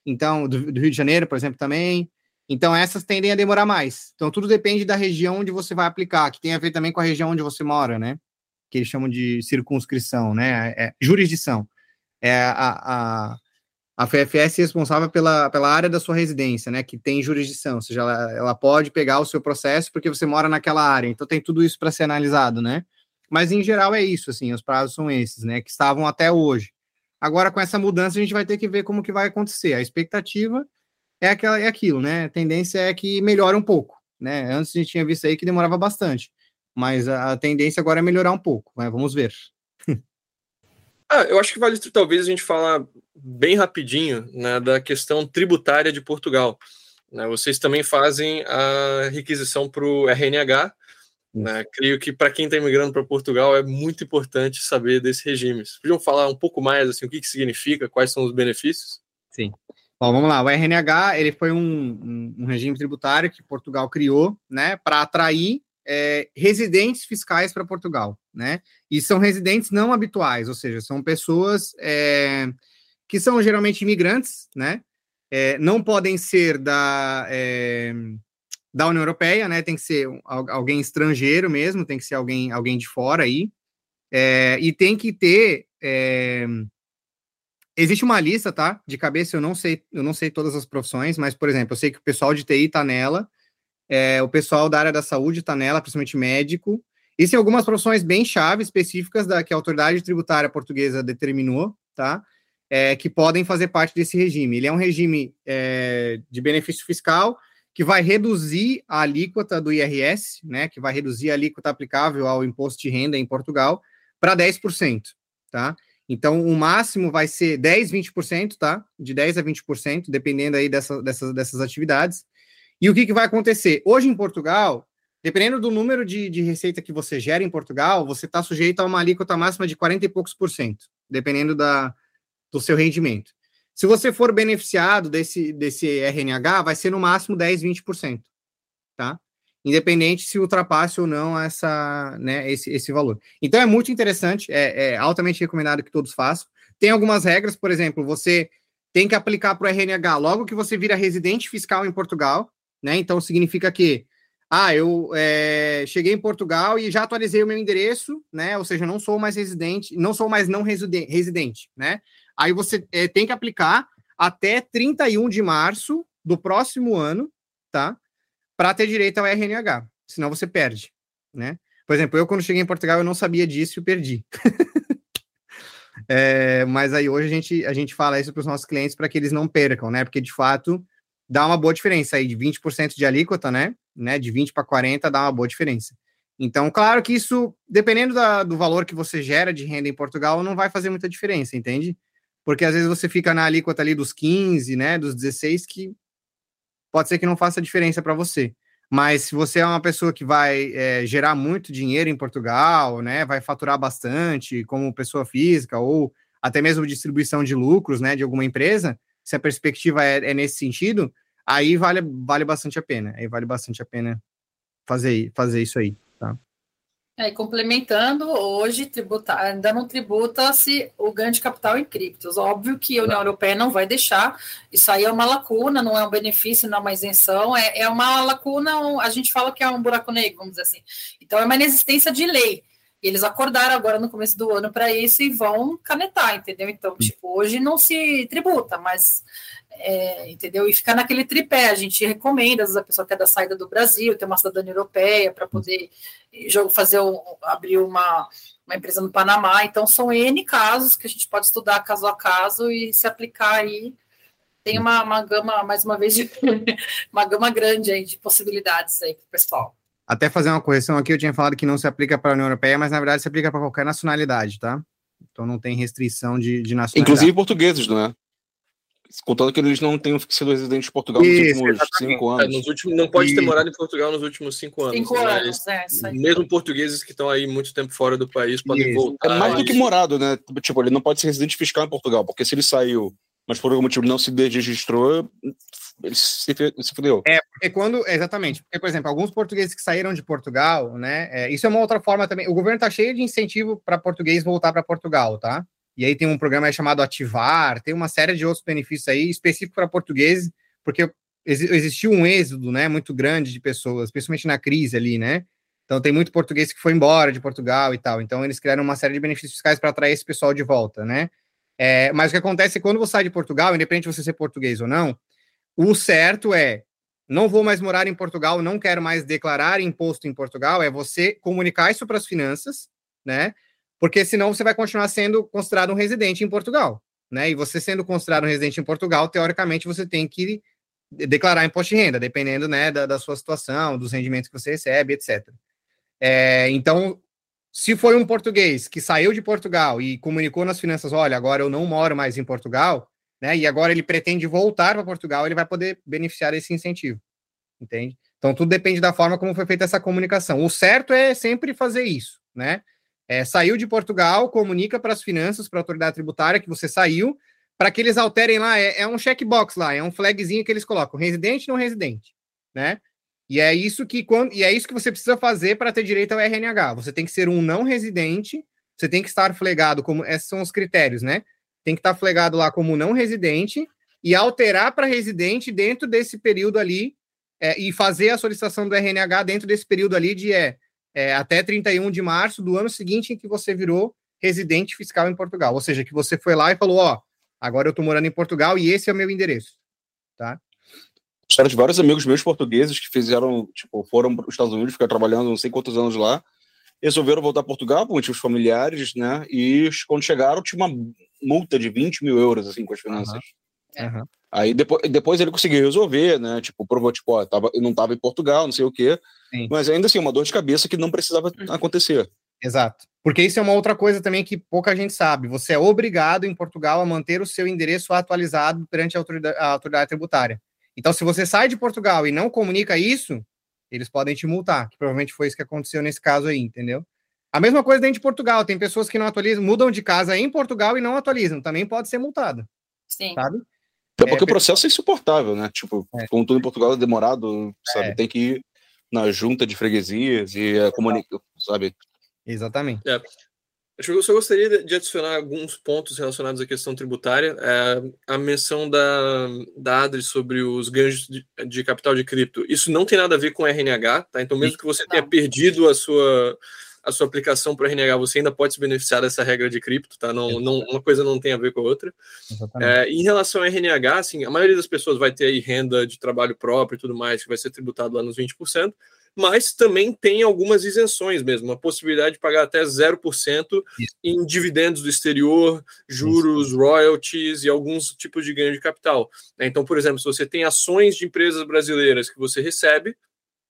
Então, do, do Rio de Janeiro, por exemplo, também. Então, essas tendem a demorar mais. Então, tudo depende da região onde você vai aplicar, que tem a ver também com a região onde você mora, né? Que eles chamam de circunscrição, né? É, jurisdição é a, a, a FFS é responsável pela, pela área da sua residência, né, que tem jurisdição, ou seja, ela, ela pode pegar o seu processo porque você mora naquela área, então tem tudo isso para ser analisado, né? Mas em geral é isso, assim, os prazos são esses, né, que estavam até hoje. Agora com essa mudança a gente vai ter que ver como que vai acontecer. A expectativa é aquela é aquilo, né? A tendência é que melhore um pouco, né? Antes a gente tinha visto aí que demorava bastante, mas a, a tendência agora é melhorar um pouco, né? Vamos ver. Ah, eu acho que vale talvez a gente falar bem rapidinho né, da questão tributária de Portugal. Né, vocês também fazem a requisição para o RNH. Né, creio que para quem está imigrando para Portugal é muito importante saber desse regime. Vocês podiam falar um pouco mais assim, o que, que significa, quais são os benefícios? Sim. Bom, vamos lá. O RNH ele foi um, um, um regime tributário que Portugal criou né, para atrair é, residentes fiscais para Portugal, né? E são residentes não habituais, ou seja, são pessoas é, que são geralmente imigrantes, né? É, não podem ser da, é, da União Europeia, né? Tem que ser alguém estrangeiro mesmo, tem que ser alguém, alguém de fora aí. É, e tem que ter. É, existe uma lista, tá? De cabeça, eu não sei, eu não sei todas as profissões, mas, por exemplo, eu sei que o pessoal de TI está nela é, o pessoal da área da saúde está nela, principalmente médico. Isso em algumas profissões bem chave, específicas da que a autoridade tributária portuguesa determinou, tá? É, que podem fazer parte desse regime. Ele é um regime é, de benefício fiscal que vai reduzir a alíquota do IRS, né? Que vai reduzir a alíquota aplicável ao imposto de renda em Portugal para 10%, tá? Então, o máximo vai ser 10, 20%, tá? De 10 a 20%, dependendo aí dessa, dessas, dessas atividades. E o que, que vai acontecer? Hoje em Portugal, dependendo do número de, de receita que você gera em Portugal, você está sujeito a uma alíquota máxima de 40 e poucos por cento, dependendo da, do seu rendimento. Se você for beneficiado desse, desse RNH, vai ser no máximo 10, 20%, tá? Independente se ultrapasse ou não essa, né, esse, esse valor. Então é muito interessante, é, é altamente recomendado que todos façam. Tem algumas regras, por exemplo, você tem que aplicar para o RNH logo que você vira residente fiscal em Portugal, né? Então significa que ah, eu é, cheguei em Portugal e já atualizei o meu endereço, né? Ou seja, não sou mais residente, não sou mais não residente, né? Aí você é, tem que aplicar até 31 de março do próximo ano, tá? Para ter direito ao RNH, senão você perde, né? Por exemplo, eu quando cheguei em Portugal eu não sabia disso e perdi. é, mas aí hoje a gente, a gente fala isso para os nossos clientes para que eles não percam, né? Porque de fato dá uma boa diferença aí de 20% de alíquota, né? né? De 20 para 40 dá uma boa diferença. Então, claro que isso, dependendo da, do valor que você gera de renda em Portugal, não vai fazer muita diferença, entende? Porque às vezes você fica na alíquota ali dos 15, né, dos 16, que pode ser que não faça diferença para você. Mas se você é uma pessoa que vai é, gerar muito dinheiro em Portugal, né, vai faturar bastante como pessoa física ou até mesmo distribuição de lucros, né, de alguma empresa, se a perspectiva é, é, nesse sentido, aí vale, vale bastante a pena. Aí vale bastante a pena fazer, fazer isso aí? É, e complementando, hoje tributa, ainda não tributa-se o ganho de capital em criptos. Óbvio que a União Europeia não vai deixar, isso aí é uma lacuna, não é um benefício, não é uma isenção, é, é uma lacuna, a gente fala que é um buraco negro, vamos dizer assim. Então, é uma inexistência de lei. Eles acordaram agora no começo do ano para isso e vão canetar, entendeu? Então, tipo, hoje não se tributa, mas é, entendeu? E ficar naquele tripé. A gente recomenda, às vezes a pessoa quer da saída do Brasil, ter uma cidadania europeia para poder fazer abrir uma, uma empresa no Panamá. Então, são N casos que a gente pode estudar caso a caso e se aplicar aí. Tem uma, uma gama, mais uma vez, de, uma gama grande aí de possibilidades aí para o pessoal. Até fazer uma correção aqui, eu tinha falado que não se aplica para a União Europeia, mas na verdade se aplica para qualquer nacionalidade, tá? Então não tem restrição de, de nacionalidade. Inclusive portugueses, não é? Contando que eles não tenham sido residentes de Portugal nos Isso, últimos exatamente. cinco anos. É, nos últimos, não pode ter morado em Portugal nos últimos cinco anos. Cinco né? anos, é, isso aí. Mesmo portugueses que estão aí muito tempo fora do país podem isso. voltar. É mais do que morado, né? Tipo, ele não pode ser residente fiscal em Portugal, porque se ele saiu, mas por algum motivo não se registrou, ele se, se fudeu. É, quando. Exatamente. Porque, por exemplo, alguns portugueses que saíram de Portugal, né? É, isso é uma outra forma também. O governo tá cheio de incentivo para português voltar para Portugal, tá? E aí tem um programa chamado Ativar, tem uma série de outros benefícios aí específicos para portugueses, porque existiu um êxodo, né, muito grande de pessoas, principalmente na crise ali, né? Então tem muito português que foi embora de Portugal e tal. Então eles criaram uma série de benefícios fiscais para atrair esse pessoal de volta, né? É, mas o que acontece é que quando você sai de Portugal, independente de você ser português ou não, o certo é não vou mais morar em Portugal, não quero mais declarar imposto em Portugal, é você comunicar isso para as finanças, né? Porque senão você vai continuar sendo considerado um residente em Portugal, né? E você sendo considerado um residente em Portugal, teoricamente você tem que declarar imposto de renda, dependendo, né, da, da sua situação, dos rendimentos que você recebe, etc. É, então, se foi um português que saiu de Portugal e comunicou nas finanças, olha, agora eu não moro mais em Portugal, né? E agora ele pretende voltar para Portugal, ele vai poder beneficiar desse incentivo, entende? Então tudo depende da forma como foi feita essa comunicação. O certo é sempre fazer isso, né? É, saiu de Portugal, comunica para as finanças, para a autoridade tributária que você saiu, para que eles alterem lá, é, é, um checkbox lá, é um flagzinho que eles colocam, residente não residente, né? E é isso que quando, e é isso que você precisa fazer para ter direito ao RNH. Você tem que ser um não residente, você tem que estar flegado como esses são os critérios, né? Tem que estar flegado lá como não residente e alterar para residente dentro desse período ali é, e fazer a solicitação do RNH dentro desse período ali de é, é, até 31 de março do ano seguinte em que você virou residente fiscal em Portugal. Ou seja, que você foi lá e falou, ó, agora eu estou morando em Portugal e esse é o meu endereço, tá? História de vários amigos meus portugueses que fizeram, tipo, foram para os Estados Unidos, ficaram trabalhando não sei quantos anos lá, resolveram voltar a Portugal por motivos familiares, né? E quando chegaram, tinha uma multa de 20 mil euros, assim, com as finanças. Uhum. Aí depois, depois ele conseguiu resolver, né? Tipo, provou, tipo, ó, tava, eu não estava em Portugal, não sei o quê. Sim. Mas ainda assim, uma dor de cabeça que não precisava uhum. acontecer. Exato. Porque isso é uma outra coisa também que pouca gente sabe. Você é obrigado em Portugal a manter o seu endereço atualizado perante a autoridade, a autoridade tributária. Então, se você sai de Portugal e não comunica isso, eles podem te multar, que provavelmente foi isso que aconteceu nesse caso aí, entendeu? A mesma coisa dentro de Portugal, tem pessoas que não atualizam, mudam de casa em Portugal e não atualizam, também pode ser multado. Sim. Sabe? É porque é, o processo é insuportável, né? Tipo, é. como tudo em Portugal é demorado, sabe? É. Tem que ir na junta de freguesias e é, comunicar, sabe? Exatamente. É. Eu só gostaria de adicionar alguns pontos relacionados à questão tributária. É, a menção da, da Adri sobre os ganhos de, de, capital de cripto. Isso não tem nada a ver com RNH, tá? Então, mesmo que você tenha perdido a sua a sua aplicação para RNH, você ainda pode se beneficiar dessa regra de cripto, tá? Não, não, uma coisa não tem a ver com a outra. É, em relação ao RNH, assim, a maioria das pessoas vai ter aí renda de trabalho próprio e tudo mais, que vai ser tributado lá nos 20%, mas também tem algumas isenções mesmo, a possibilidade de pagar até 0% Isso. em dividendos do exterior, juros, Isso. royalties e alguns tipos de ganho de capital. Então, por exemplo, se você tem ações de empresas brasileiras que você recebe,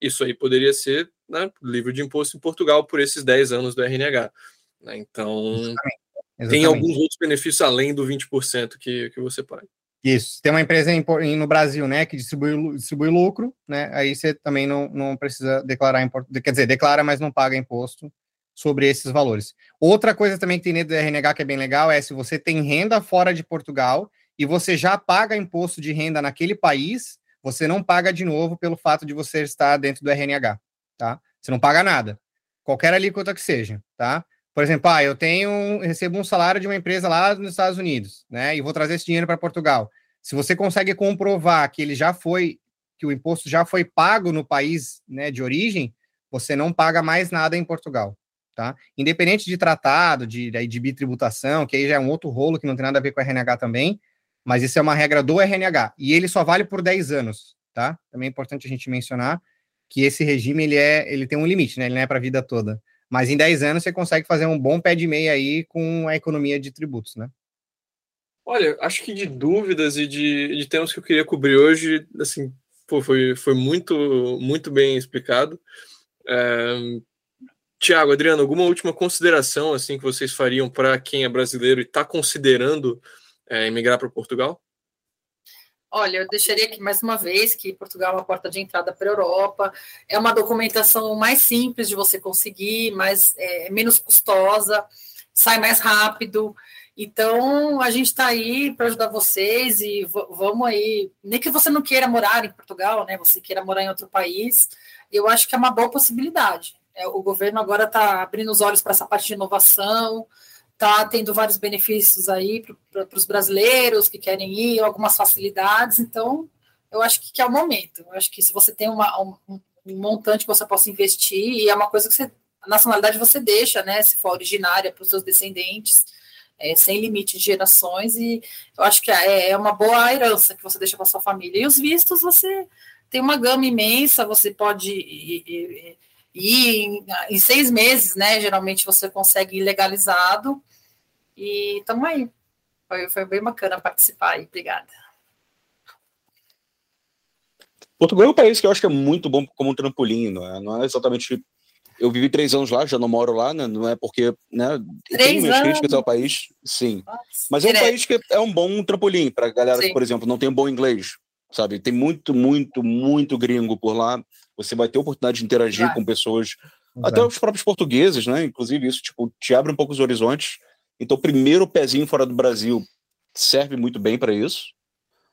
isso aí poderia ser né, livre de imposto em Portugal por esses 10 anos do RNH. Né? Então, Exatamente. Exatamente. tem alguns outros benefícios além do 20% que, que você paga. Isso, tem uma empresa no Brasil, né, que distribui, distribui lucro, né, aí você também não, não precisa declarar imposto, quer dizer, declara, mas não paga imposto sobre esses valores. Outra coisa também que tem dentro do RNH que é bem legal é se você tem renda fora de Portugal e você já paga imposto de renda naquele país, você não paga de novo pelo fato de você estar dentro do RNH, tá? Você não paga nada. qualquer alíquota que seja, tá? Por exemplo, ah, eu tenho, recebo um salário de uma empresa lá nos Estados Unidos, né? E vou trazer esse dinheiro para Portugal. Se você consegue comprovar que ele já foi, que o imposto já foi pago no país né, de origem, você não paga mais nada em Portugal, tá? Independente de tratado, de, de bitributação, que aí já é um outro rolo que não tem nada a ver com o RNH também, mas isso é uma regra do RNH, e ele só vale por 10 anos, tá? Também é importante a gente mencionar que esse regime, ele, é, ele tem um limite, né? Ele não é para a vida toda. Mas em 10 anos você consegue fazer um bom pé de meia aí com a economia de tributos, né? Olha, acho que de dúvidas e de, de temas que eu queria cobrir hoje, assim, pô, foi, foi muito, muito bem explicado. É... Tiago, Adriano, alguma última consideração assim que vocês fariam para quem é brasileiro e está considerando é, emigrar para Portugal? Olha, eu deixaria aqui mais uma vez que Portugal é uma porta de entrada para a Europa, é uma documentação mais simples de você conseguir, mais é, menos custosa, sai mais rápido. Então, a gente está aí para ajudar vocês e vamos aí. Nem que você não queira morar em Portugal, né? Você queira morar em outro país, eu acho que é uma boa possibilidade. É, o governo agora está abrindo os olhos para essa parte de inovação, está tendo vários benefícios aí para os brasileiros que querem ir, algumas facilidades. Então, eu acho que, que é o momento. Eu acho que se você tem uma, um, um montante que você possa investir, e é uma coisa que você, a nacionalidade você deixa, né? Se for originária para os seus descendentes é, sem limite de gerações, e eu acho que é, é uma boa herança que você deixa para sua família. E os vistos, você tem uma gama imensa, você pode ir, ir, ir em, em, seis meses, né? Geralmente você consegue ir legalizado, e estamos aí. Foi, foi bem bacana participar aí, obrigada. Portugal é um país que eu acho que é muito bom como um trampolim, não é, não é exatamente eu vivi três anos lá, já não moro lá, né? não é porque né, tem minhas críticas ao país, sim. Nossa, Mas é um país que é um bom trampolim para galera sim. que, por exemplo, não tem um bom inglês, sabe? Tem muito, muito, muito gringo por lá. Você vai ter oportunidade de interagir vai. com pessoas, vai. até os próprios portugueses, né? Inclusive, isso tipo, te abre um pouco os horizontes. Então, primeiro pezinho fora do Brasil serve muito bem para isso.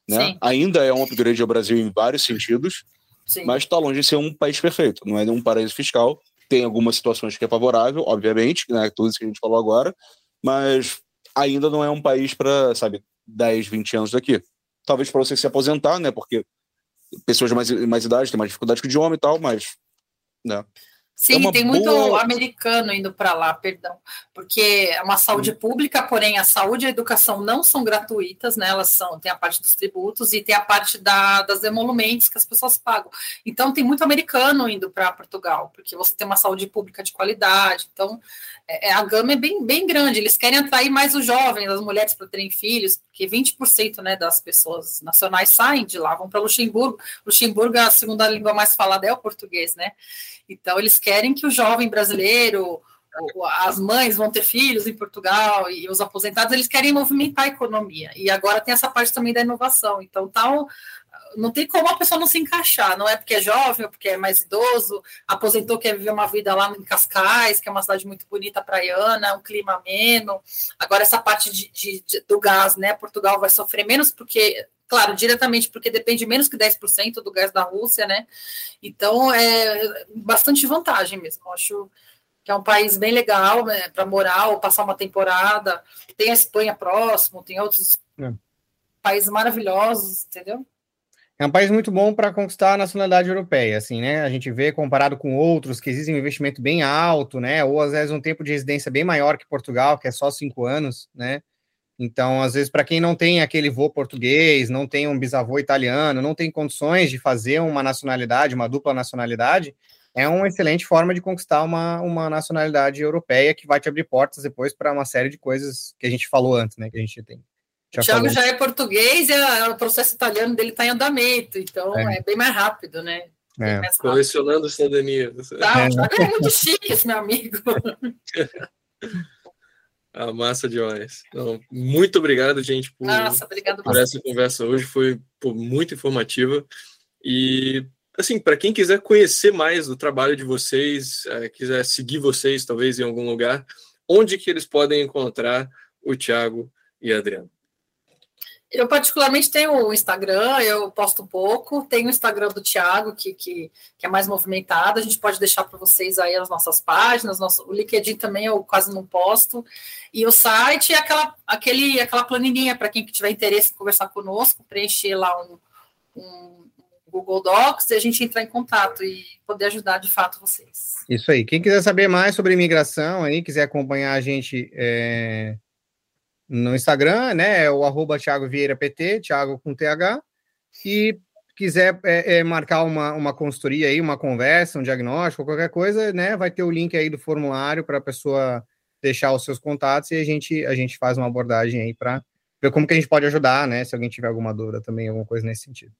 Né? Ainda é um upgrade ao Brasil em vários sentidos, Sim. mas está longe de ser um país perfeito. Não é um paraíso fiscal tem algumas situações que é favorável, obviamente, né, tudo isso que a gente falou agora, mas ainda não é um país para, sabe, 10, 20 anos daqui. Talvez para você se aposentar, né, porque pessoas de mais, mais idade têm mais dificuldade com o idioma e tal, mas, né, Sim, é tem muito americano indo para lá, perdão, porque é uma saúde hum. pública, porém a saúde e a educação não são gratuitas, né? Elas são, tem a parte dos tributos e tem a parte da, das emolumentos que as pessoas pagam. Então tem muito americano indo para Portugal, porque você tem uma saúde pública de qualidade. Então é, é, a gama é bem, bem grande. Eles querem atrair mais os jovens, as mulheres para terem filhos, porque 20% né, das pessoas nacionais saem de lá, vão para Luxemburgo. Luxemburgo, a segunda língua mais falada é o português, né? Então, eles querem que o jovem brasileiro, as mães vão ter filhos em Portugal e os aposentados, eles querem movimentar a economia. E agora tem essa parte também da inovação. Então, tal, não tem como a pessoa não se encaixar, não é porque é jovem ou porque é mais idoso, aposentou, quer viver uma vida lá em Cascais, que é uma cidade muito bonita, praiana, um clima ameno. Agora, essa parte de, de, de, do gás, né? Portugal vai sofrer menos porque claro, diretamente porque depende menos que 10% do gás da Rússia, né? Então é bastante vantagem mesmo. Eu acho que é um país bem legal né, para morar ou passar uma temporada. Tem a Espanha próximo, tem outros é. países maravilhosos, entendeu? É um país muito bom para conquistar a nacionalidade europeia, assim, né? A gente vê comparado com outros que existe um investimento bem alto, né? Ou às vezes um tempo de residência bem maior que Portugal, que é só cinco anos, né? Então, às vezes, para quem não tem aquele vô português, não tem um bisavô italiano, não tem condições de fazer uma nacionalidade, uma dupla nacionalidade, é uma excelente forma de conquistar uma, uma nacionalidade europeia que vai te abrir portas depois para uma série de coisas que a gente falou antes, né? Que a gente tem. Já o Thiago falou. já é português e o processo italiano dele está em andamento, então é. é. bem mais rápido, né? É. Colecionando cidadania. Tá, é. é muito chique esse meu amigo. Ah, massa demais. Então, muito obrigado, gente, por, Nossa, obrigado por essa conversa hoje. Foi pô, muito informativa. E, assim, para quem quiser conhecer mais do trabalho de vocês, é, quiser seguir vocês, talvez, em algum lugar, onde que eles podem encontrar o Thiago e a Adriana? Eu, particularmente, tenho o Instagram, eu posto pouco. Tem o Instagram do Thiago, que, que, que é mais movimentado. A gente pode deixar para vocês aí as nossas páginas. Nosso, o LinkedIn também eu quase não posto. E o site é aquela, aquele, aquela planilhinha para quem tiver interesse em conversar conosco, preencher lá um, um Google Docs e a gente entrar em contato e poder ajudar de fato vocês. Isso aí. Quem quiser saber mais sobre imigração aí, quiser acompanhar a gente. É no Instagram, né? É o arroba Thiago Vieira PT, Thiago com TH. E quiser é, é, marcar uma, uma consultoria aí, uma conversa, um diagnóstico, qualquer coisa, né? Vai ter o link aí do formulário para a pessoa deixar os seus contatos e a gente, a gente faz uma abordagem aí para ver como que a gente pode ajudar, né? Se alguém tiver alguma dúvida também, alguma coisa nesse sentido.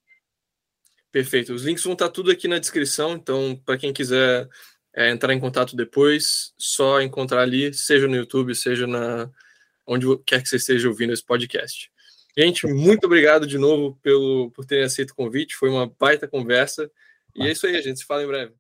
Perfeito. Os links vão estar tudo aqui na descrição, então para quem quiser é, entrar em contato depois, só encontrar ali, seja no YouTube, seja na, onde quer que você esteja ouvindo esse podcast. Gente, muito obrigado de novo pelo, por terem aceito o convite. Foi uma baita conversa. E é isso aí, a gente se fala em breve.